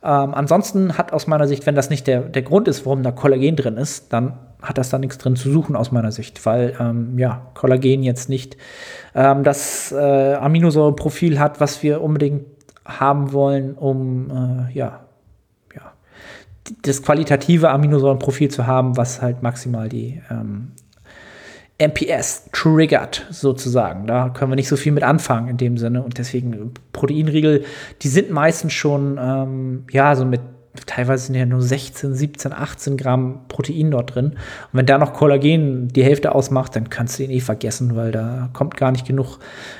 Ähm, ansonsten hat aus meiner Sicht, wenn das nicht der, der Grund ist, warum da Kollagen drin ist, dann hat das da nichts drin zu suchen aus meiner Sicht, weil ähm, ja, Kollagen jetzt nicht ähm, das äh, Aminosäureprofil hat, was wir unbedingt haben wollen, um äh, ja, ja, das qualitative Aminosäurenprofil zu haben, was halt maximal die ähm, MPS triggert, sozusagen. Da können wir nicht so viel mit anfangen in dem Sinne. Und deswegen Proteinriegel, die sind meistens schon, ähm, ja, so mit teilweise sind ja nur 16, 17, 18 Gramm Protein dort drin. Und wenn da noch Kollagen die Hälfte ausmacht, dann kannst du ihn eh vergessen, weil da kommt gar nicht genug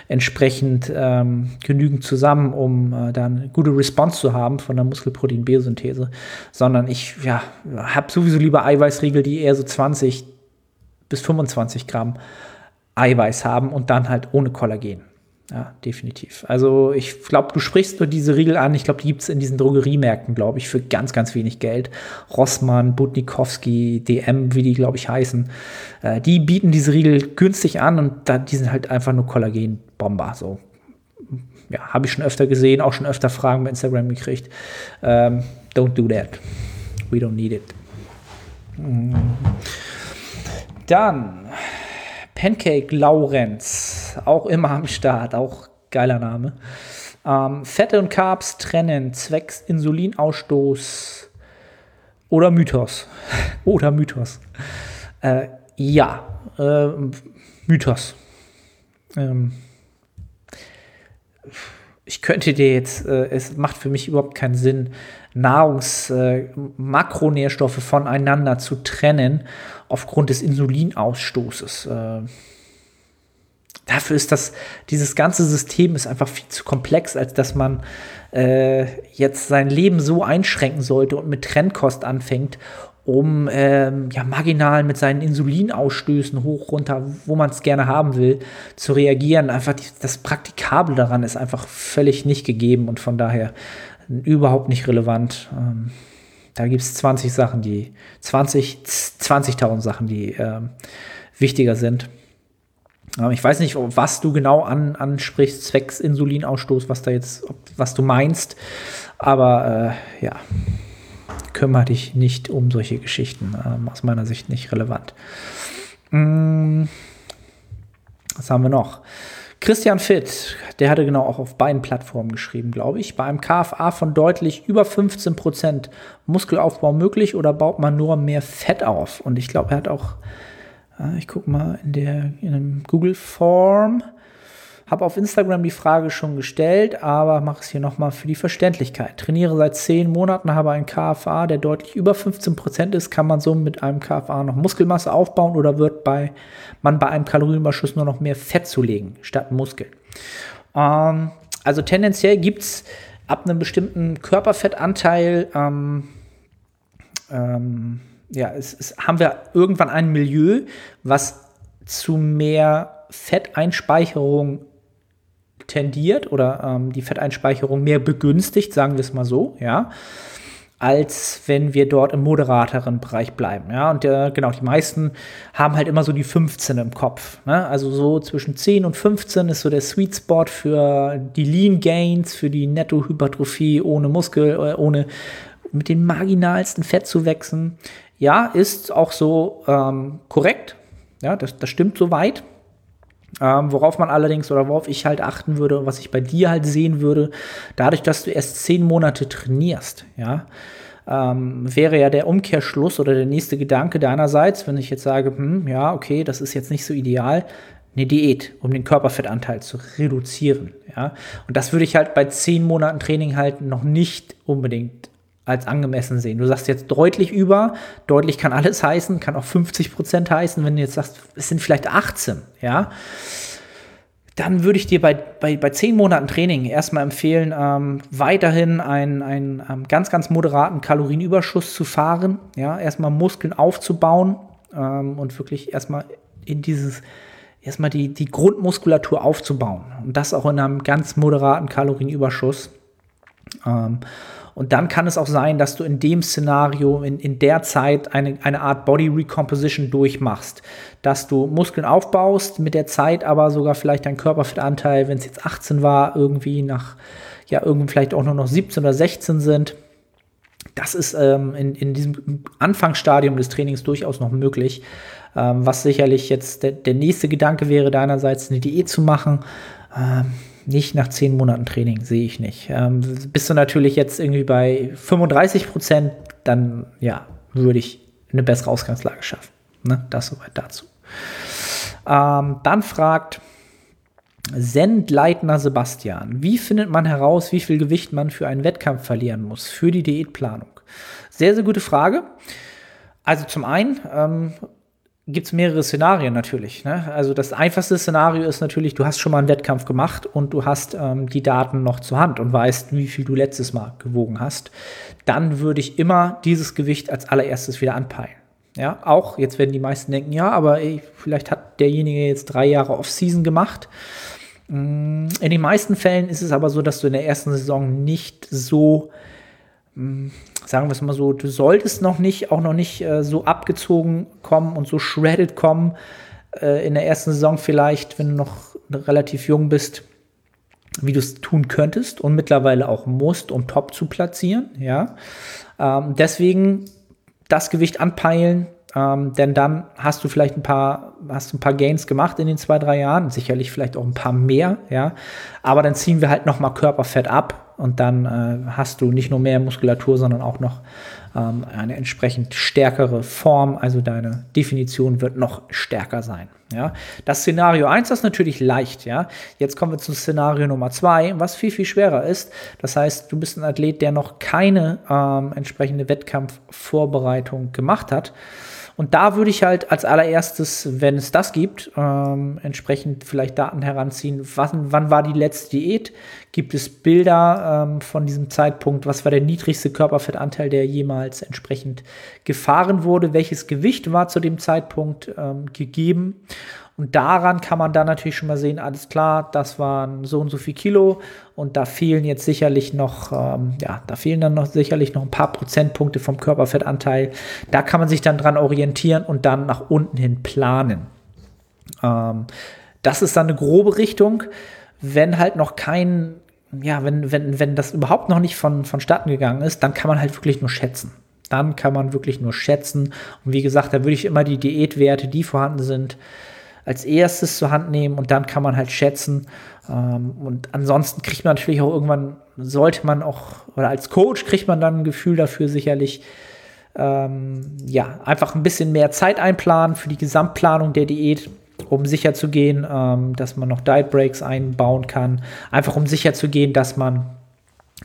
entsprechend ähm, genügend zusammen, um äh, da eine gute Response zu haben von der Muskelprotein-Biosynthese. Sondern ich ja, habe sowieso lieber Eiweißriegel, die eher so 20 bis 25 Gramm Eiweiß haben und dann halt ohne Kollagen. Ja, definitiv. Also ich glaube, du sprichst nur diese Riegel an. Ich glaube, die gibt es in diesen Drogeriemärkten, glaube ich, für ganz, ganz wenig Geld. Rossmann, Budnikowski, DM, wie die, glaube ich, heißen. Äh, die bieten diese Riegel günstig an und da, die sind halt einfach nur Kollagenbomber. So. Ja, habe ich schon öfter gesehen, auch schon öfter Fragen bei Instagram gekriegt. Ähm, don't do that. We don't need it. Mhm. Dann Pancake Laurenz, auch immer am Start, auch geiler Name. Ähm, Fette und Carbs trennen, zwecks Insulinausstoß oder Mythos. oder Mythos. Äh, ja, äh, Mythos. Ähm, ich könnte dir jetzt, äh, es macht für mich überhaupt keinen Sinn, Nahrungsmakronährstoffe äh, voneinander zu trennen aufgrund des Insulinausstoßes. Äh, dafür ist das, dieses ganze System ist einfach viel zu komplex, als dass man äh, jetzt sein Leben so einschränken sollte und mit Trennkost anfängt, um ähm, ja marginal mit seinen Insulinausstößen hoch runter, wo man es gerne haben will, zu reagieren. Einfach die, das Praktikable daran ist einfach völlig nicht gegeben und von daher überhaupt nicht relevant. Ähm, da gibt es 20 Sachen, die 20, 20.000 Sachen, die ähm, wichtiger sind. Ähm, ich weiß nicht, was du genau an, ansprichst, zwecks Insulinausstoß, was da jetzt, was du meinst, aber äh, ja, kümmere dich nicht um solche Geschichten. Ähm, aus meiner Sicht nicht relevant. Mm, was haben wir noch? Christian Fitt, der hatte genau auch auf beiden Plattformen geschrieben, glaube ich. Bei einem KFA von deutlich über 15% Muskelaufbau möglich oder baut man nur mehr Fett auf? Und ich glaube, er hat auch, äh, ich gucke mal in der in Google Form, habe auf Instagram die Frage schon gestellt, aber mache es hier nochmal für die Verständlichkeit. Trainiere seit zehn Monaten, habe einen KFA, der deutlich über 15% ist. Kann man so mit einem KFA noch Muskelmasse aufbauen oder wird bei, man bei einem Kalorienüberschuss nur noch mehr Fett zulegen statt Muskeln? Ähm, also tendenziell gibt es ab einem bestimmten Körperfettanteil, ähm, ähm, ja, es, es haben wir irgendwann ein Milieu, was zu mehr Fetteinspeicherung tendiert oder ähm, die Fetteinspeicherung mehr begünstigt, sagen wir es mal so, ja, als wenn wir dort im moderateren Bereich bleiben, ja. Und äh, genau, die meisten haben halt immer so die 15 im Kopf, ne? Also so zwischen 10 und 15 ist so der Sweet Spot für die Lean Gains, für die Nettohypertrophie ohne Muskel, äh, ohne mit den marginalsten Fett zu wechseln. Ja, ist auch so ähm, korrekt. Ja, das, das stimmt soweit. Ähm, worauf man allerdings oder worauf ich halt achten würde was ich bei dir halt sehen würde, dadurch, dass du erst zehn Monate trainierst, ja, ähm, wäre ja der Umkehrschluss oder der nächste Gedanke deinerseits, wenn ich jetzt sage, hm, ja, okay, das ist jetzt nicht so ideal, eine Diät, um den Körperfettanteil zu reduzieren. Ja? Und das würde ich halt bei zehn Monaten Training halt noch nicht unbedingt als angemessen sehen. Du sagst jetzt deutlich über, deutlich kann alles heißen, kann auch 50 Prozent heißen, wenn du jetzt sagst, es sind vielleicht 18, ja. Dann würde ich dir bei, bei, bei zehn Monaten Training erstmal empfehlen, ähm, weiterhin einen, einen ähm, ganz, ganz moderaten Kalorienüberschuss zu fahren. Ja, erstmal Muskeln aufzubauen ähm, und wirklich erstmal in dieses erstmal die, die Grundmuskulatur aufzubauen. Und das auch in einem ganz moderaten Kalorienüberschuss. Ähm, und dann kann es auch sein, dass du in dem Szenario, in, in der Zeit eine, eine Art Body Recomposition durchmachst. Dass du Muskeln aufbaust, mit der Zeit aber sogar vielleicht dein Körperfettanteil, wenn es jetzt 18 war, irgendwie nach, ja, irgendwie vielleicht auch nur noch 17 oder 16 sind. Das ist ähm, in, in diesem Anfangsstadium des Trainings durchaus noch möglich. Ähm, was sicherlich jetzt der, der, nächste Gedanke wäre, deinerseits eine Diät zu machen. Ähm, nicht nach zehn Monaten Training, sehe ich nicht. Ähm, bist du natürlich jetzt irgendwie bei 35 Prozent, dann ja, würde ich eine bessere Ausgangslage schaffen. Ne? Das soweit dazu. Ähm, dann fragt Sendleitner Sebastian, wie findet man heraus, wie viel Gewicht man für einen Wettkampf verlieren muss, für die Diätplanung? Sehr, sehr gute Frage. Also zum einen ähm, gibt es mehrere Szenarien natürlich. Ne? Also das einfachste Szenario ist natürlich, du hast schon mal einen Wettkampf gemacht und du hast ähm, die Daten noch zur Hand und weißt, wie viel du letztes Mal gewogen hast. Dann würde ich immer dieses Gewicht als allererstes wieder anpeilen. Ja, auch jetzt werden die meisten denken, ja, aber ey, vielleicht hat derjenige jetzt drei Jahre Off-Season gemacht. Mm, in den meisten Fällen ist es aber so, dass du in der ersten Saison nicht so sagen wir es mal so, du solltest noch nicht, auch noch nicht äh, so abgezogen kommen und so shredded kommen äh, in der ersten Saison vielleicht, wenn du noch relativ jung bist, wie du es tun könntest und mittlerweile auch musst, um top zu platzieren, ja. Ähm, deswegen das Gewicht anpeilen, ähm, denn dann hast du vielleicht ein paar, hast ein paar Gains gemacht in den zwei, drei Jahren, sicherlich vielleicht auch ein paar mehr, ja. Aber dann ziehen wir halt nochmal Körperfett ab und dann äh, hast du nicht nur mehr Muskulatur, sondern auch noch ähm, eine entsprechend stärkere Form. Also deine Definition wird noch stärker sein. Ja. Das Szenario 1 ist natürlich leicht, ja. Jetzt kommen wir zum Szenario Nummer 2, was viel, viel schwerer ist. Das heißt, du bist ein Athlet, der noch keine ähm, entsprechende Wettkampfvorbereitung gemacht hat. Und da würde ich halt als allererstes, wenn es das gibt, ähm, entsprechend vielleicht Daten heranziehen. Wann, wann war die letzte Diät? Gibt es Bilder ähm, von diesem Zeitpunkt? Was war der niedrigste Körperfettanteil, der jemals entsprechend gefahren wurde? Welches Gewicht war zu dem Zeitpunkt ähm, gegeben? Und daran kann man dann natürlich schon mal sehen, alles klar, das waren so und so viel Kilo und da fehlen jetzt sicherlich noch, ähm, ja, da fehlen dann noch sicherlich noch ein paar Prozentpunkte vom Körperfettanteil. Da kann man sich dann dran orientieren und dann nach unten hin planen. Ähm, das ist dann eine grobe Richtung. Wenn halt noch kein, ja, wenn, wenn, wenn das überhaupt noch nicht von, vonstatten gegangen ist, dann kann man halt wirklich nur schätzen dann kann man wirklich nur schätzen. Und wie gesagt, da würde ich immer die Diätwerte, die vorhanden sind, als erstes zur Hand nehmen und dann kann man halt schätzen. Ähm, und ansonsten kriegt man natürlich auch irgendwann, sollte man auch, oder als Coach kriegt man dann ein Gefühl dafür sicherlich, ähm, ja, einfach ein bisschen mehr Zeit einplanen für die Gesamtplanung der Diät, um sicher zu gehen, ähm, dass man noch Diet Breaks einbauen kann. Einfach um sicher zu gehen, dass man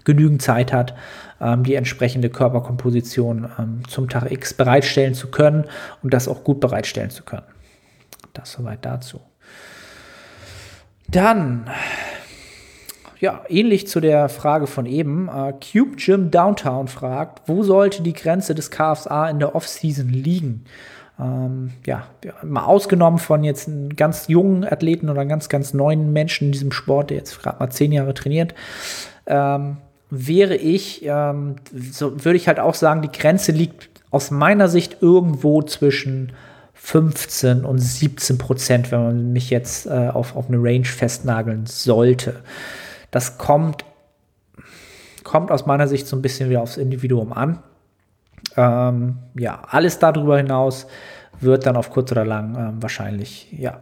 genügend Zeit hat, ähm, die entsprechende Körperkomposition ähm, zum Tag X bereitstellen zu können und das auch gut bereitstellen zu können. Das soweit dazu. Dann, ja, ähnlich zu der Frage von eben, äh, Cube Gym Downtown fragt, wo sollte die Grenze des KFA in der Offseason liegen? Ähm, ja, mal ausgenommen von jetzt einem ganz jungen Athleten oder ganz, ganz neuen Menschen in diesem Sport, der jetzt gerade mal zehn Jahre trainiert, ähm, wäre ich, ähm, so würde ich halt auch sagen, die Grenze liegt aus meiner Sicht irgendwo zwischen 15 und 17 Prozent, wenn man mich jetzt äh, auf, auf eine Range festnageln sollte. Das kommt, kommt aus meiner Sicht so ein bisschen wieder aufs Individuum an. Ähm, ja, alles darüber hinaus wird dann auf kurz oder lang ähm, wahrscheinlich ja,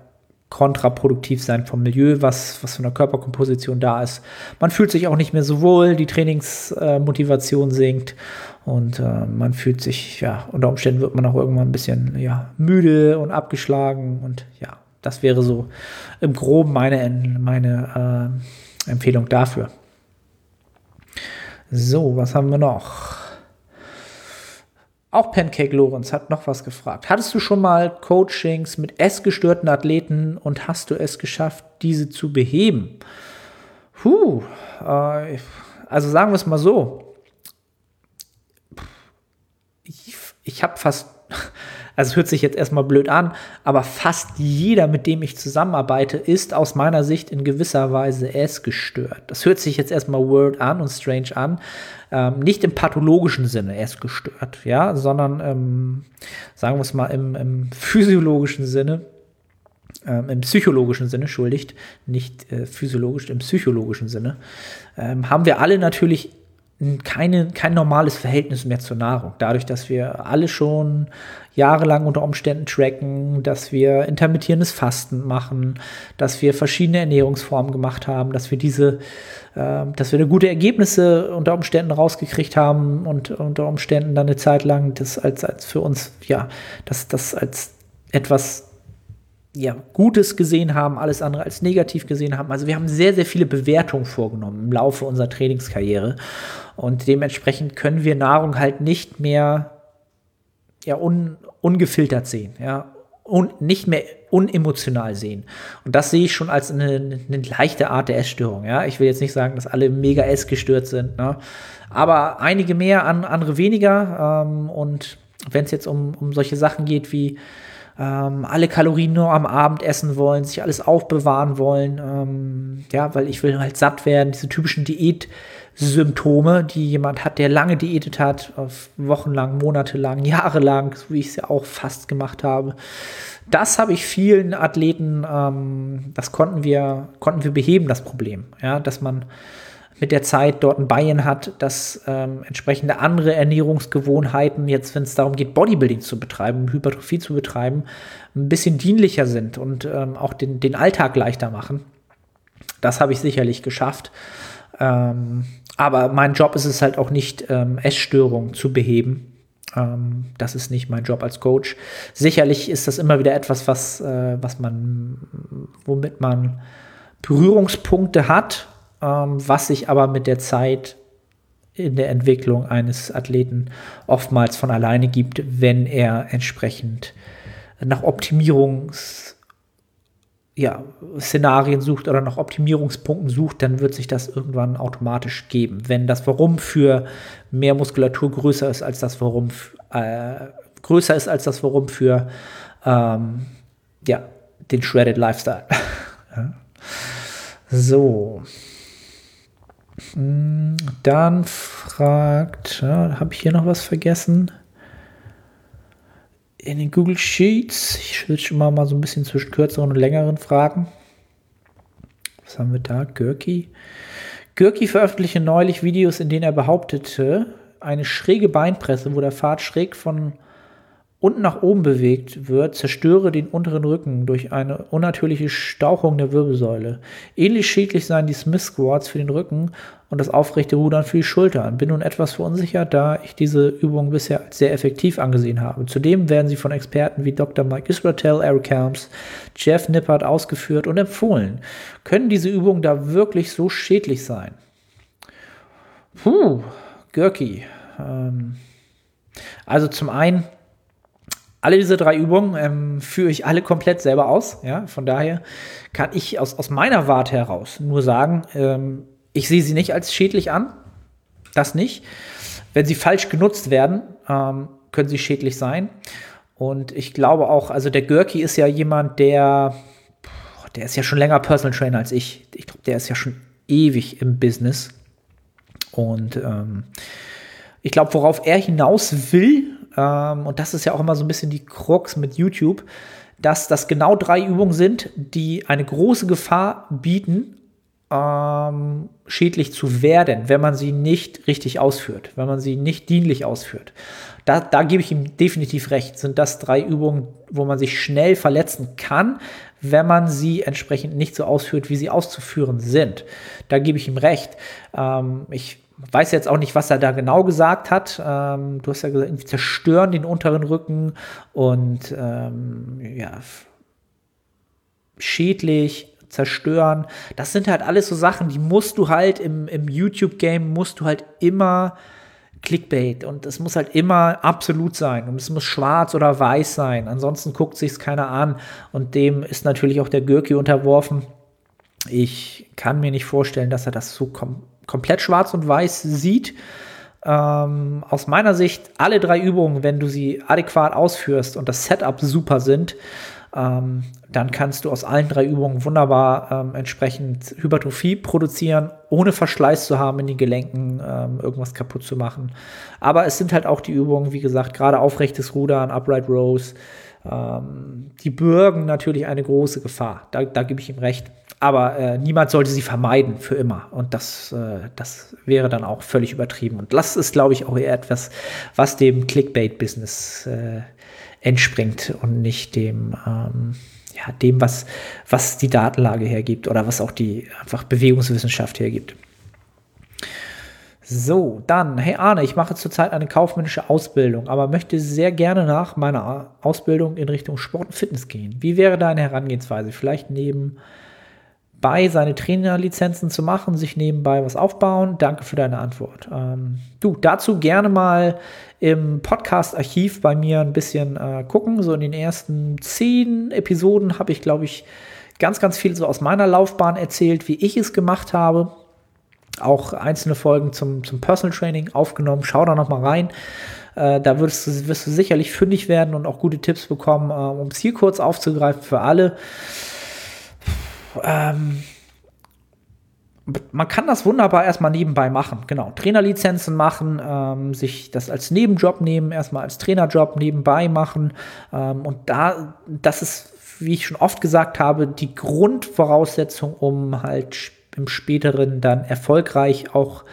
kontraproduktiv sein vom Milieu, was, was von der Körperkomposition da ist. Man fühlt sich auch nicht mehr so wohl, die Trainingsmotivation äh, sinkt und äh, man fühlt sich, ja, unter Umständen wird man auch irgendwann ein bisschen ja, müde und abgeschlagen und ja, das wäre so im Groben meine, meine äh, Empfehlung dafür. So, was haben wir noch? Auch Pancake Lorenz hat noch was gefragt. Hattest du schon mal Coachings mit essgestörten Athleten und hast du es geschafft, diese zu beheben? Puh, äh, also sagen wir es mal so. Ich, ich habe fast also es hört sich jetzt erstmal blöd an, aber fast jeder, mit dem ich zusammenarbeite, ist aus meiner Sicht in gewisser Weise essgestört. Das hört sich jetzt erstmal weird an und strange an. Ähm, nicht im pathologischen Sinne essgestört, ja, sondern ähm, sagen wir es mal im, im physiologischen Sinne. Ähm, im psychologischen Sinne, schuldigt, nicht äh, physiologisch, im psychologischen Sinne, ähm, haben wir alle natürlich keine, kein normales Verhältnis mehr zur Nahrung. Dadurch, dass wir alle schon jahrelang unter Umständen tracken, dass wir intermittierendes Fasten machen, dass wir verschiedene Ernährungsformen gemacht haben, dass wir diese, äh, dass wir gute Ergebnisse unter Umständen rausgekriegt haben und unter Umständen dann eine Zeit lang das als, als für uns, ja, das, das als etwas ja, Gutes gesehen haben, alles andere als negativ gesehen haben. Also wir haben sehr, sehr viele Bewertungen vorgenommen im Laufe unserer Trainingskarriere. Und dementsprechend können wir Nahrung halt nicht mehr ja, un, ungefiltert sehen, ja, und nicht mehr unemotional sehen. Und das sehe ich schon als eine, eine leichte Art der Essstörung. Ja? Ich will jetzt nicht sagen, dass alle mega essgestört sind, ne? aber einige mehr, andere weniger. Ähm, und wenn es jetzt um, um solche Sachen geht wie ähm, alle Kalorien nur am Abend essen wollen, sich alles aufbewahren wollen, ähm, ja, weil ich will halt satt werden, diese typischen Diät- Symptome, die jemand hat, der lange diätet hat, auf wochenlang, monatelang, jahrelang, so wie ich es ja auch fast gemacht habe. Das habe ich vielen Athleten, ähm, das konnten wir, konnten wir beheben, das Problem. Ja, dass man mit der Zeit dort ein Bein hat, dass ähm, entsprechende andere Ernährungsgewohnheiten, jetzt wenn es darum geht, Bodybuilding zu betreiben, Hypertrophie zu betreiben, ein bisschen dienlicher sind und ähm, auch den, den Alltag leichter machen. Das habe ich sicherlich geschafft. Ähm, aber mein Job ist es halt auch nicht, ähm, Essstörungen zu beheben. Ähm, das ist nicht mein Job als Coach. Sicherlich ist das immer wieder etwas, was, äh, was man, womit man Berührungspunkte hat, ähm, was sich aber mit der Zeit in der Entwicklung eines Athleten oftmals von alleine gibt, wenn er entsprechend nach Optimierungs ja, Szenarien sucht oder nach Optimierungspunkten sucht, dann wird sich das irgendwann automatisch geben. Wenn das Warum für mehr Muskulatur größer ist als das Warum äh, größer ist als das Warum für ähm, ja, den Shredded Lifestyle. So. Hm, dann fragt, ja, habe ich hier noch was vergessen? In den Google Sheets. Ich switche immer mal so ein bisschen zwischen kürzeren und längeren Fragen. Was haben wir da? Görki. Görki veröffentlichte neulich Videos, in denen er behauptete, eine schräge Beinpresse, wo der Pfad schräg von unten nach oben bewegt wird, zerstöre den unteren Rücken durch eine unnatürliche Stauchung der Wirbelsäule. Ähnlich schädlich seien die Smith Squats für den Rücken und das aufrechte Rudern für die Schultern. Bin nun etwas verunsichert, da ich diese Übung bisher als sehr effektiv angesehen habe. Zudem werden sie von Experten wie Dr. Mike Israel, Eric Helms, Jeff Nippert ausgeführt und empfohlen. Können diese Übungen da wirklich so schädlich sein? Puh, Görki. Ähm, also zum einen alle diese drei Übungen ähm, führe ich alle komplett selber aus. Ja? Von daher kann ich aus, aus meiner Warte heraus nur sagen, ähm, ich sehe sie nicht als schädlich an. Das nicht. Wenn sie falsch genutzt werden, ähm, können sie schädlich sein. Und ich glaube auch, also der Görki ist ja jemand, der, der ist ja schon länger Personal Trainer als ich. Ich glaube, der ist ja schon ewig im Business. Und ähm, ich glaube, worauf er hinaus will, ähm, und das ist ja auch immer so ein bisschen die Krux mit YouTube, dass das genau drei Übungen sind, die eine große Gefahr bieten, ähm, schädlich zu werden, wenn man sie nicht richtig ausführt, wenn man sie nicht dienlich ausführt. Da, da gebe ich ihm definitiv recht. Sind das drei Übungen, wo man sich schnell verletzen kann, wenn man sie entsprechend nicht so ausführt, wie sie auszuführen sind. Da gebe ich ihm recht. Ähm, ich weiß jetzt auch nicht, was er da genau gesagt hat. Ähm, du hast ja gesagt, irgendwie zerstören den unteren Rücken und ähm, ja, schädlich, zerstören. Das sind halt alles so Sachen, die musst du halt im, im YouTube-Game, musst du halt immer Clickbait und es muss halt immer absolut sein und es muss schwarz oder weiß sein. Ansonsten guckt sich's keiner an und dem ist natürlich auch der Gürki unterworfen. Ich kann mir nicht vorstellen, dass er das so kom komplett schwarz und weiß sieht. Ähm, aus meiner Sicht alle drei Übungen, wenn du sie adäquat ausführst und das Setup super sind, ähm, dann kannst du aus allen drei Übungen wunderbar ähm, entsprechend Hypertrophie produzieren, ohne Verschleiß zu haben in den Gelenken, ähm, irgendwas kaputt zu machen. Aber es sind halt auch die Übungen, wie gesagt, gerade aufrechtes Rudern, Upright Rows, ähm, die bürgen natürlich eine große Gefahr. Da, da gebe ich ihm recht. Aber äh, niemand sollte sie vermeiden für immer. Und das, äh, das wäre dann auch völlig übertrieben. Und das ist, glaube ich, auch eher etwas, was dem Clickbait-Business äh, entspringt und nicht dem, ähm, ja, dem, was, was die Datenlage hergibt oder was auch die einfach Bewegungswissenschaft hergibt. So, dann, hey Arne, ich mache zurzeit eine kaufmännische Ausbildung, aber möchte sehr gerne nach meiner Ausbildung in Richtung Sport und Fitness gehen. Wie wäre deine Herangehensweise? Vielleicht neben bei, seine Trainerlizenzen zu machen, sich nebenbei was aufbauen? Danke für deine Antwort. Ähm, du, dazu gerne mal im Podcast-Archiv bei mir ein bisschen äh, gucken. So in den ersten zehn Episoden habe ich, glaube ich, ganz, ganz viel so aus meiner Laufbahn erzählt, wie ich es gemacht habe. Auch einzelne Folgen zum, zum Personal Training aufgenommen. Schau da noch mal rein. Äh, da wirst du, wirst du sicherlich fündig werden und auch gute Tipps bekommen, äh, um es hier kurz aufzugreifen für alle ähm, man kann das wunderbar erstmal nebenbei machen. Genau, Trainerlizenzen machen, ähm, sich das als Nebenjob nehmen, erstmal als Trainerjob nebenbei machen. Ähm, und da, das ist, wie ich schon oft gesagt habe, die Grundvoraussetzung, um halt im späteren dann erfolgreich auch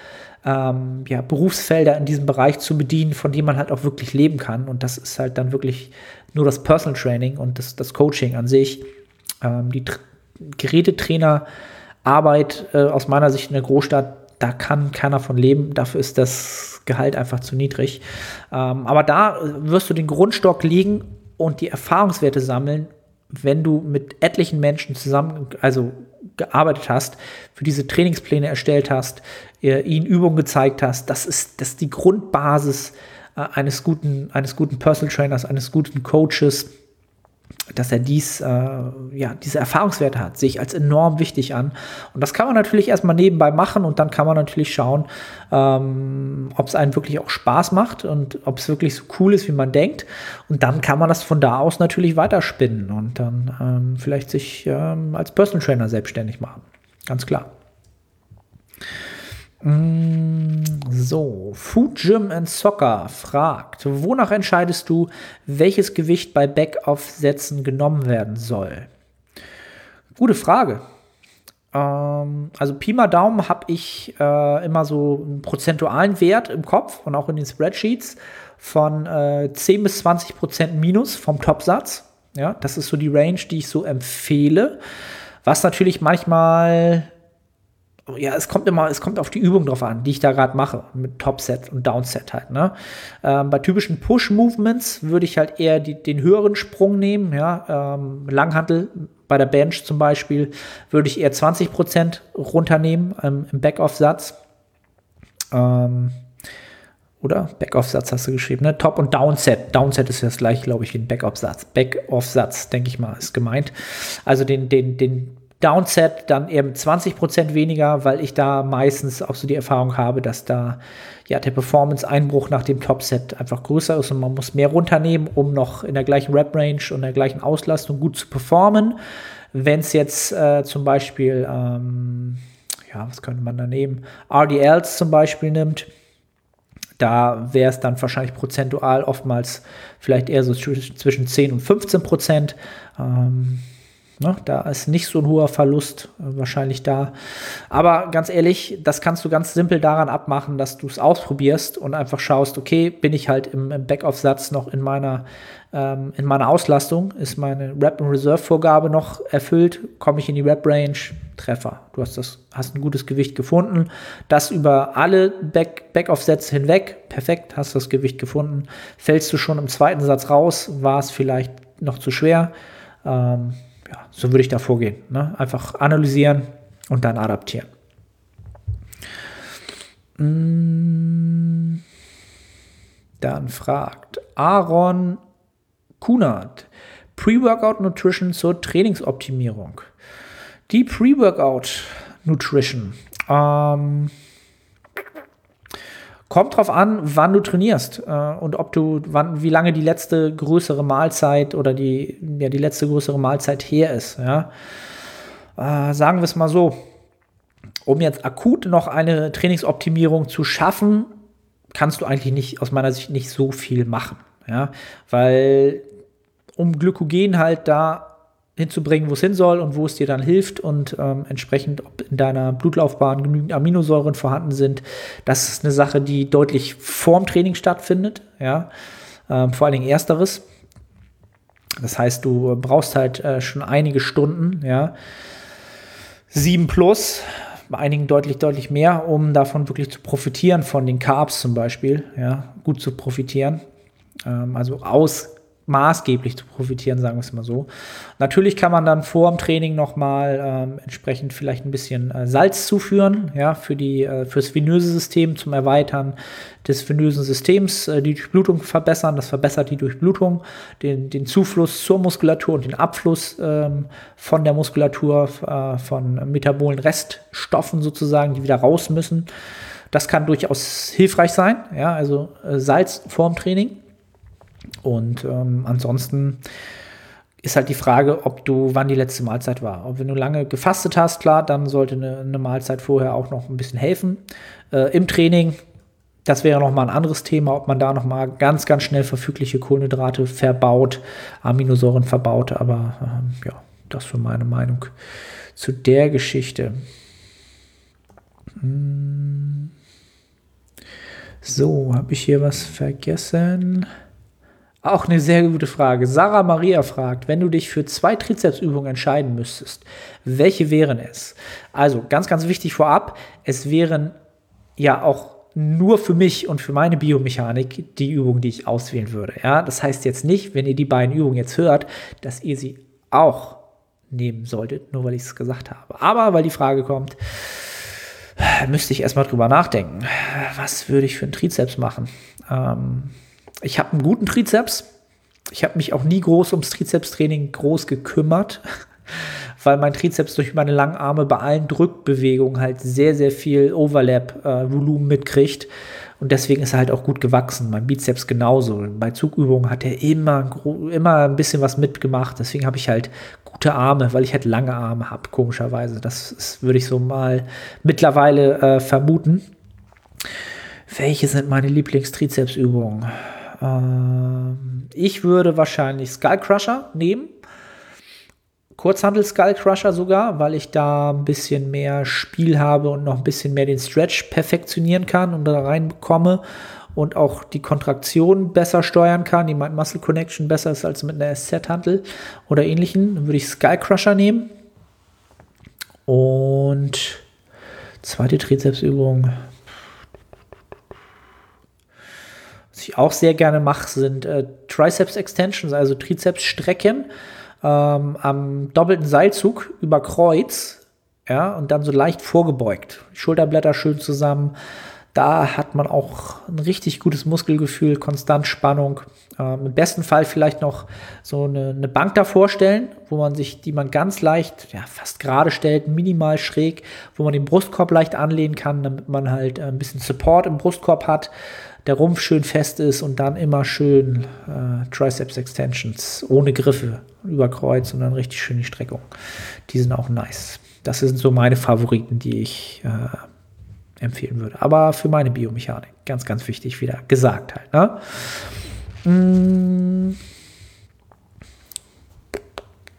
ähm, ja, Berufsfelder in diesem Bereich zu bedienen, von denen man halt auch wirklich leben kann. Und das ist halt dann wirklich nur das Personal Training und das, das Coaching an sich. Ähm, die Gerätetrainerarbeit äh, aus meiner Sicht in der Großstadt, da kann keiner von leben. Dafür ist das Gehalt einfach zu niedrig. Ähm, aber da wirst du den Grundstock legen und die Erfahrungswerte sammeln, wenn du mit etlichen Menschen zusammen, also gearbeitet hast, für diese Trainingspläne erstellt hast, äh, ihnen Übungen gezeigt hast. Das ist, das ist die Grundbasis äh, eines guten, eines guten Personal Trainers, eines guten Coaches dass er dies, äh, ja, diese Erfahrungswerte hat, sehe ich als enorm wichtig an. Und das kann man natürlich erstmal nebenbei machen und dann kann man natürlich schauen, ähm, ob es einen wirklich auch Spaß macht und ob es wirklich so cool ist, wie man denkt. Und dann kann man das von da aus natürlich weiterspinnen und dann ähm, vielleicht sich ähm, als Personal Trainer selbstständig machen. Ganz klar. Mm, so, Food Gym and Soccer fragt, wonach entscheidest du, welches Gewicht bei Backoff-Sätzen genommen werden soll? Gute Frage. Ähm, also Pi mal Daumen habe ich äh, immer so einen prozentualen Wert im Kopf und auch in den Spreadsheets von äh, 10 bis 20 Prozent minus vom Topsatz. Ja, das ist so die Range, die ich so empfehle. Was natürlich manchmal ja, es kommt immer, es kommt auf die Übung drauf an, die ich da gerade mache, mit Topset und Downset halt. Ne? Ähm, bei typischen Push-Movements würde ich halt eher die, den höheren Sprung nehmen, ja, ähm, Langhantel bei der Bench zum Beispiel würde ich eher 20% runternehmen ähm, im Back-Off-Satz. Ähm, oder? Back-Off-Satz hast du geschrieben, ne? Top- und Downset. Downset ist das gleich, glaube ich, wie ein Back-Off-Satz. Back-Off-Satz, denke ich mal, ist gemeint. Also den, den, den Downset dann eben 20% weniger, weil ich da meistens auch so die Erfahrung habe, dass da ja der Performance-Einbruch nach dem Topset einfach größer ist und man muss mehr runternehmen, um noch in der gleichen Rep-Range und der gleichen Auslastung gut zu performen. Wenn es jetzt äh, zum Beispiel, ähm, ja, was könnte man da nehmen? RDLs zum Beispiel nimmt, da wäre es dann wahrscheinlich prozentual oftmals vielleicht eher so zwischen 10 und 15 Prozent. Ähm, Ne? Da ist nicht so ein hoher Verlust äh, wahrscheinlich da. Aber ganz ehrlich, das kannst du ganz simpel daran abmachen, dass du es ausprobierst und einfach schaust, okay, bin ich halt im, im Backoff-Satz noch in meiner, ähm, in meiner Auslastung? Ist meine Rap- und Reserve-Vorgabe noch erfüllt? Komme ich in die Rap-Range? Treffer. Du hast, das, hast ein gutes Gewicht gefunden. Das über alle Back, Backoff-Sätze hinweg. Perfekt, hast das Gewicht gefunden. Fällst du schon im zweiten Satz raus? War es vielleicht noch zu schwer? Ähm, so würde ich da vorgehen. Ne? Einfach analysieren und dann adaptieren. Mm. Dann fragt Aaron Kunert, Pre-Workout Nutrition zur Trainingsoptimierung. Die Pre-Workout Nutrition ähm, kommt drauf an, wann du trainierst äh, und ob du, wann, wie lange die letzte größere Mahlzeit oder die, ja, die letzte größere Mahlzeit her ist. Ja? Äh, sagen wir es mal so, um jetzt akut noch eine Trainingsoptimierung zu schaffen, kannst du eigentlich nicht, aus meiner Sicht nicht so viel machen. Ja? Weil um Glykogen halt da hinzubringen, wo es hin soll und wo es dir dann hilft und ähm, entsprechend, ob in deiner Blutlaufbahn genügend Aminosäuren vorhanden sind. Das ist eine Sache, die deutlich vorm Training stattfindet, ja, ähm, vor allen Dingen ersteres. Das heißt, du brauchst halt äh, schon einige Stunden, ja, sieben plus, bei einigen deutlich, deutlich mehr, um davon wirklich zu profitieren, von den Carbs zum Beispiel, ja, gut zu profitieren. Ähm, also aus maßgeblich zu profitieren, sagen wir es mal so. Natürlich kann man dann vor dem Training nochmal ähm, entsprechend vielleicht ein bisschen äh, Salz zuführen, ja, für die, äh, fürs venöse System zum Erweitern des venösen Systems, äh, die Durchblutung verbessern. Das verbessert die Durchblutung, den, den Zufluss zur Muskulatur und den Abfluss ähm, von der Muskulatur, äh, von metabolen Reststoffen sozusagen, die wieder raus müssen. Das kann durchaus hilfreich sein, ja, also äh, Salz vorm Training. Und ähm, ansonsten ist halt die Frage, ob du, wann die letzte Mahlzeit war. Ob wenn du lange gefastet hast, klar, dann sollte eine, eine Mahlzeit vorher auch noch ein bisschen helfen. Äh, Im Training, das wäre noch mal ein anderes Thema, ob man da noch mal ganz, ganz schnell verfügliche Kohlenhydrate verbaut, Aminosäuren verbaut. Aber ähm, ja, das für meine Meinung zu der Geschichte. Hm. So, habe ich hier was vergessen? Auch eine sehr gute Frage. Sarah Maria fragt, wenn du dich für zwei Trizepsübungen entscheiden müsstest, welche wären es? Also ganz, ganz wichtig vorab, es wären ja auch nur für mich und für meine Biomechanik die Übungen, die ich auswählen würde. Ja, das heißt jetzt nicht, wenn ihr die beiden Übungen jetzt hört, dass ihr sie auch nehmen solltet, nur weil ich es gesagt habe. Aber weil die Frage kommt, müsste ich erstmal drüber nachdenken. Was würde ich für einen Trizeps machen? Ähm, ich habe einen guten Trizeps. Ich habe mich auch nie groß ums Trizepstraining groß gekümmert, weil mein Trizeps durch meine langen Arme bei allen Drückbewegungen halt sehr, sehr viel Overlap-Volumen äh, mitkriegt. Und deswegen ist er halt auch gut gewachsen. Mein Bizeps genauso. Bei Zugübungen hat er immer, immer ein bisschen was mitgemacht. Deswegen habe ich halt gute Arme, weil ich halt lange Arme habe, komischerweise. Das würde ich so mal mittlerweile äh, vermuten. Welche sind meine Lieblingstrizepsübungen? Ähm, ich würde wahrscheinlich Skull Crusher nehmen. Kurzhandel Skull Crusher sogar, weil ich da ein bisschen mehr Spiel habe und noch ein bisschen mehr den Stretch perfektionieren kann und da reinbekomme und auch die Kontraktion besser steuern kann, die Muscle Connection besser ist als mit einer SZ-Handel oder ähnlichen. Dann würde ich Skull Crusher nehmen. Und zweite Trizepsübung. Was ich auch sehr gerne mache, sind äh, Triceps Extensions, also Trizeps-Strecken ähm, am doppelten Seilzug über Kreuz. Ja, und dann so leicht vorgebeugt. Schulterblätter schön zusammen. Da hat man auch ein richtig gutes Muskelgefühl, konstant Spannung. Ähm, Im besten Fall vielleicht noch so eine, eine, Bank davor stellen, wo man sich, die man ganz leicht, ja, fast gerade stellt, minimal schräg, wo man den Brustkorb leicht anlehnen kann, damit man halt ein bisschen Support im Brustkorb hat der Rumpf schön fest ist und dann immer schön äh, Triceps Extensions ohne Griffe über Kreuz und dann richtig schön die Streckung. Die sind auch nice. Das sind so meine Favoriten, die ich äh, empfehlen würde. Aber für meine Biomechanik ganz, ganz wichtig, wieder gesagt halt. Ne? Mm.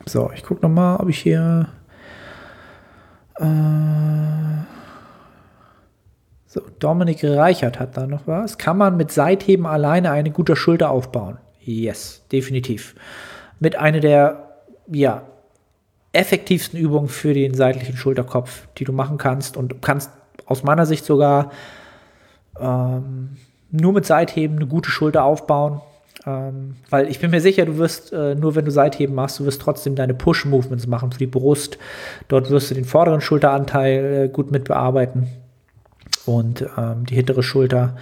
So, ich gucke noch mal, ob ich hier äh, so, Dominik Reichert hat da noch was. Kann man mit Seitheben alleine eine gute Schulter aufbauen? Yes, definitiv. Mit einer der, ja, effektivsten Übungen für den seitlichen Schulterkopf, die du machen kannst und kannst aus meiner Sicht sogar ähm, nur mit Seitheben eine gute Schulter aufbauen. Ähm, weil ich bin mir sicher, du wirst, äh, nur wenn du Seitheben machst, du wirst trotzdem deine Push-Movements machen für die Brust. Dort wirst du den vorderen Schulteranteil äh, gut mit bearbeiten. Und ähm, die hintere Schulter.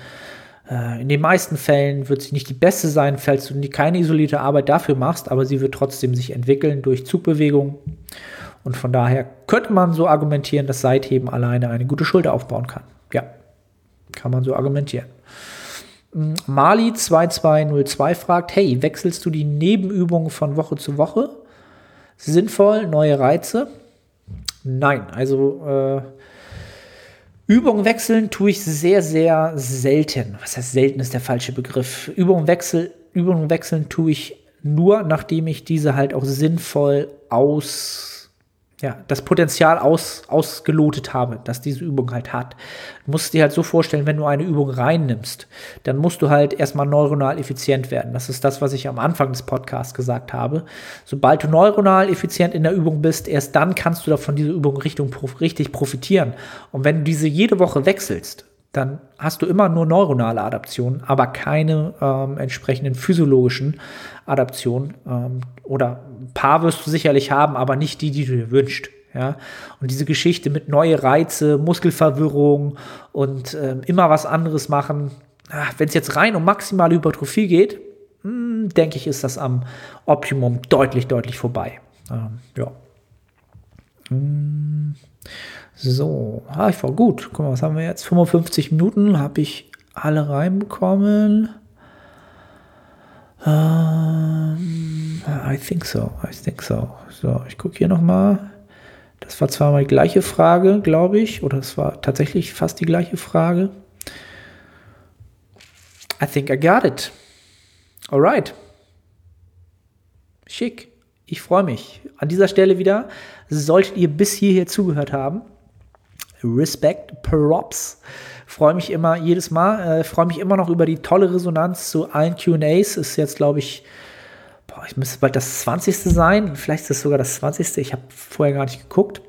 Äh, in den meisten Fällen wird sie nicht die beste sein, falls du keine isolierte Arbeit dafür machst, aber sie wird trotzdem sich entwickeln durch Zugbewegung. Und von daher könnte man so argumentieren, dass Seitheben alleine eine gute Schulter aufbauen kann. Ja, kann man so argumentieren. Mali 2202 fragt, hey, wechselst du die Nebenübungen von Woche zu Woche? Sinnvoll, neue Reize? Nein, also äh, Übungen wechseln tue ich sehr, sehr selten. Was heißt selten ist der falsche Begriff. Übungen, wechsel, Übungen wechseln tue ich nur, nachdem ich diese halt auch sinnvoll aus ja, das Potenzial aus, ausgelotet habe, dass diese Übung halt hat. Du musst dir halt so vorstellen, wenn du eine Übung reinnimmst, dann musst du halt erstmal neuronal effizient werden. Das ist das, was ich am Anfang des Podcasts gesagt habe. Sobald du neuronal effizient in der Übung bist, erst dann kannst du davon dieser Übung Richtung, richtig profitieren. Und wenn du diese jede Woche wechselst, dann hast du immer nur neuronale Adaptionen, aber keine ähm, entsprechenden physiologischen Adaptionen. Ähm, oder paar wirst du sicherlich haben, aber nicht die, die du dir wünschst. Ja? Und diese Geschichte mit neue Reize, Muskelverwirrung und ähm, immer was anderes machen, ah, wenn es jetzt rein um maximale Hypertrophie geht, hm, denke ich, ist das am Optimum deutlich, deutlich vorbei. Ähm, ja. Hm. So, ah, ich war gut. Guck mal, was haben wir jetzt? 55 Minuten habe ich alle reinbekommen. Um, I think so, I think so. So, ich gucke hier nochmal. Das war zweimal die gleiche Frage, glaube ich, oder es war tatsächlich fast die gleiche Frage. I think I got it. Alright. Schick. Ich freue mich. An dieser Stelle wieder, solltet ihr bis hierher zugehört haben, Respect, Props. Freue mich immer jedes Mal. Äh, Freue mich immer noch über die tolle Resonanz zu allen QAs. Ist jetzt, glaube ich, boah, ich müsste bald das 20. sein. Vielleicht ist es sogar das 20. Ich habe vorher gar nicht geguckt.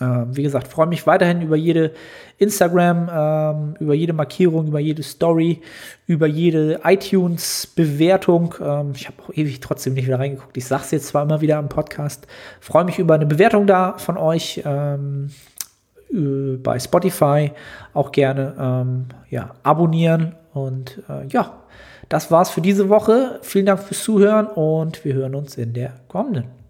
Äh, wie gesagt, freue mich weiterhin über jede Instagram, ähm, über jede Markierung, über jede Story, über jede iTunes-Bewertung. Ähm, ich habe auch ewig trotzdem nicht wieder reingeguckt. Ich sage es jetzt zwar immer wieder im Podcast. Freue mich über eine Bewertung da von euch. Äh, bei Spotify auch gerne ähm, ja, abonnieren. Und äh, ja, das war's für diese Woche. Vielen Dank fürs Zuhören und wir hören uns in der kommenden.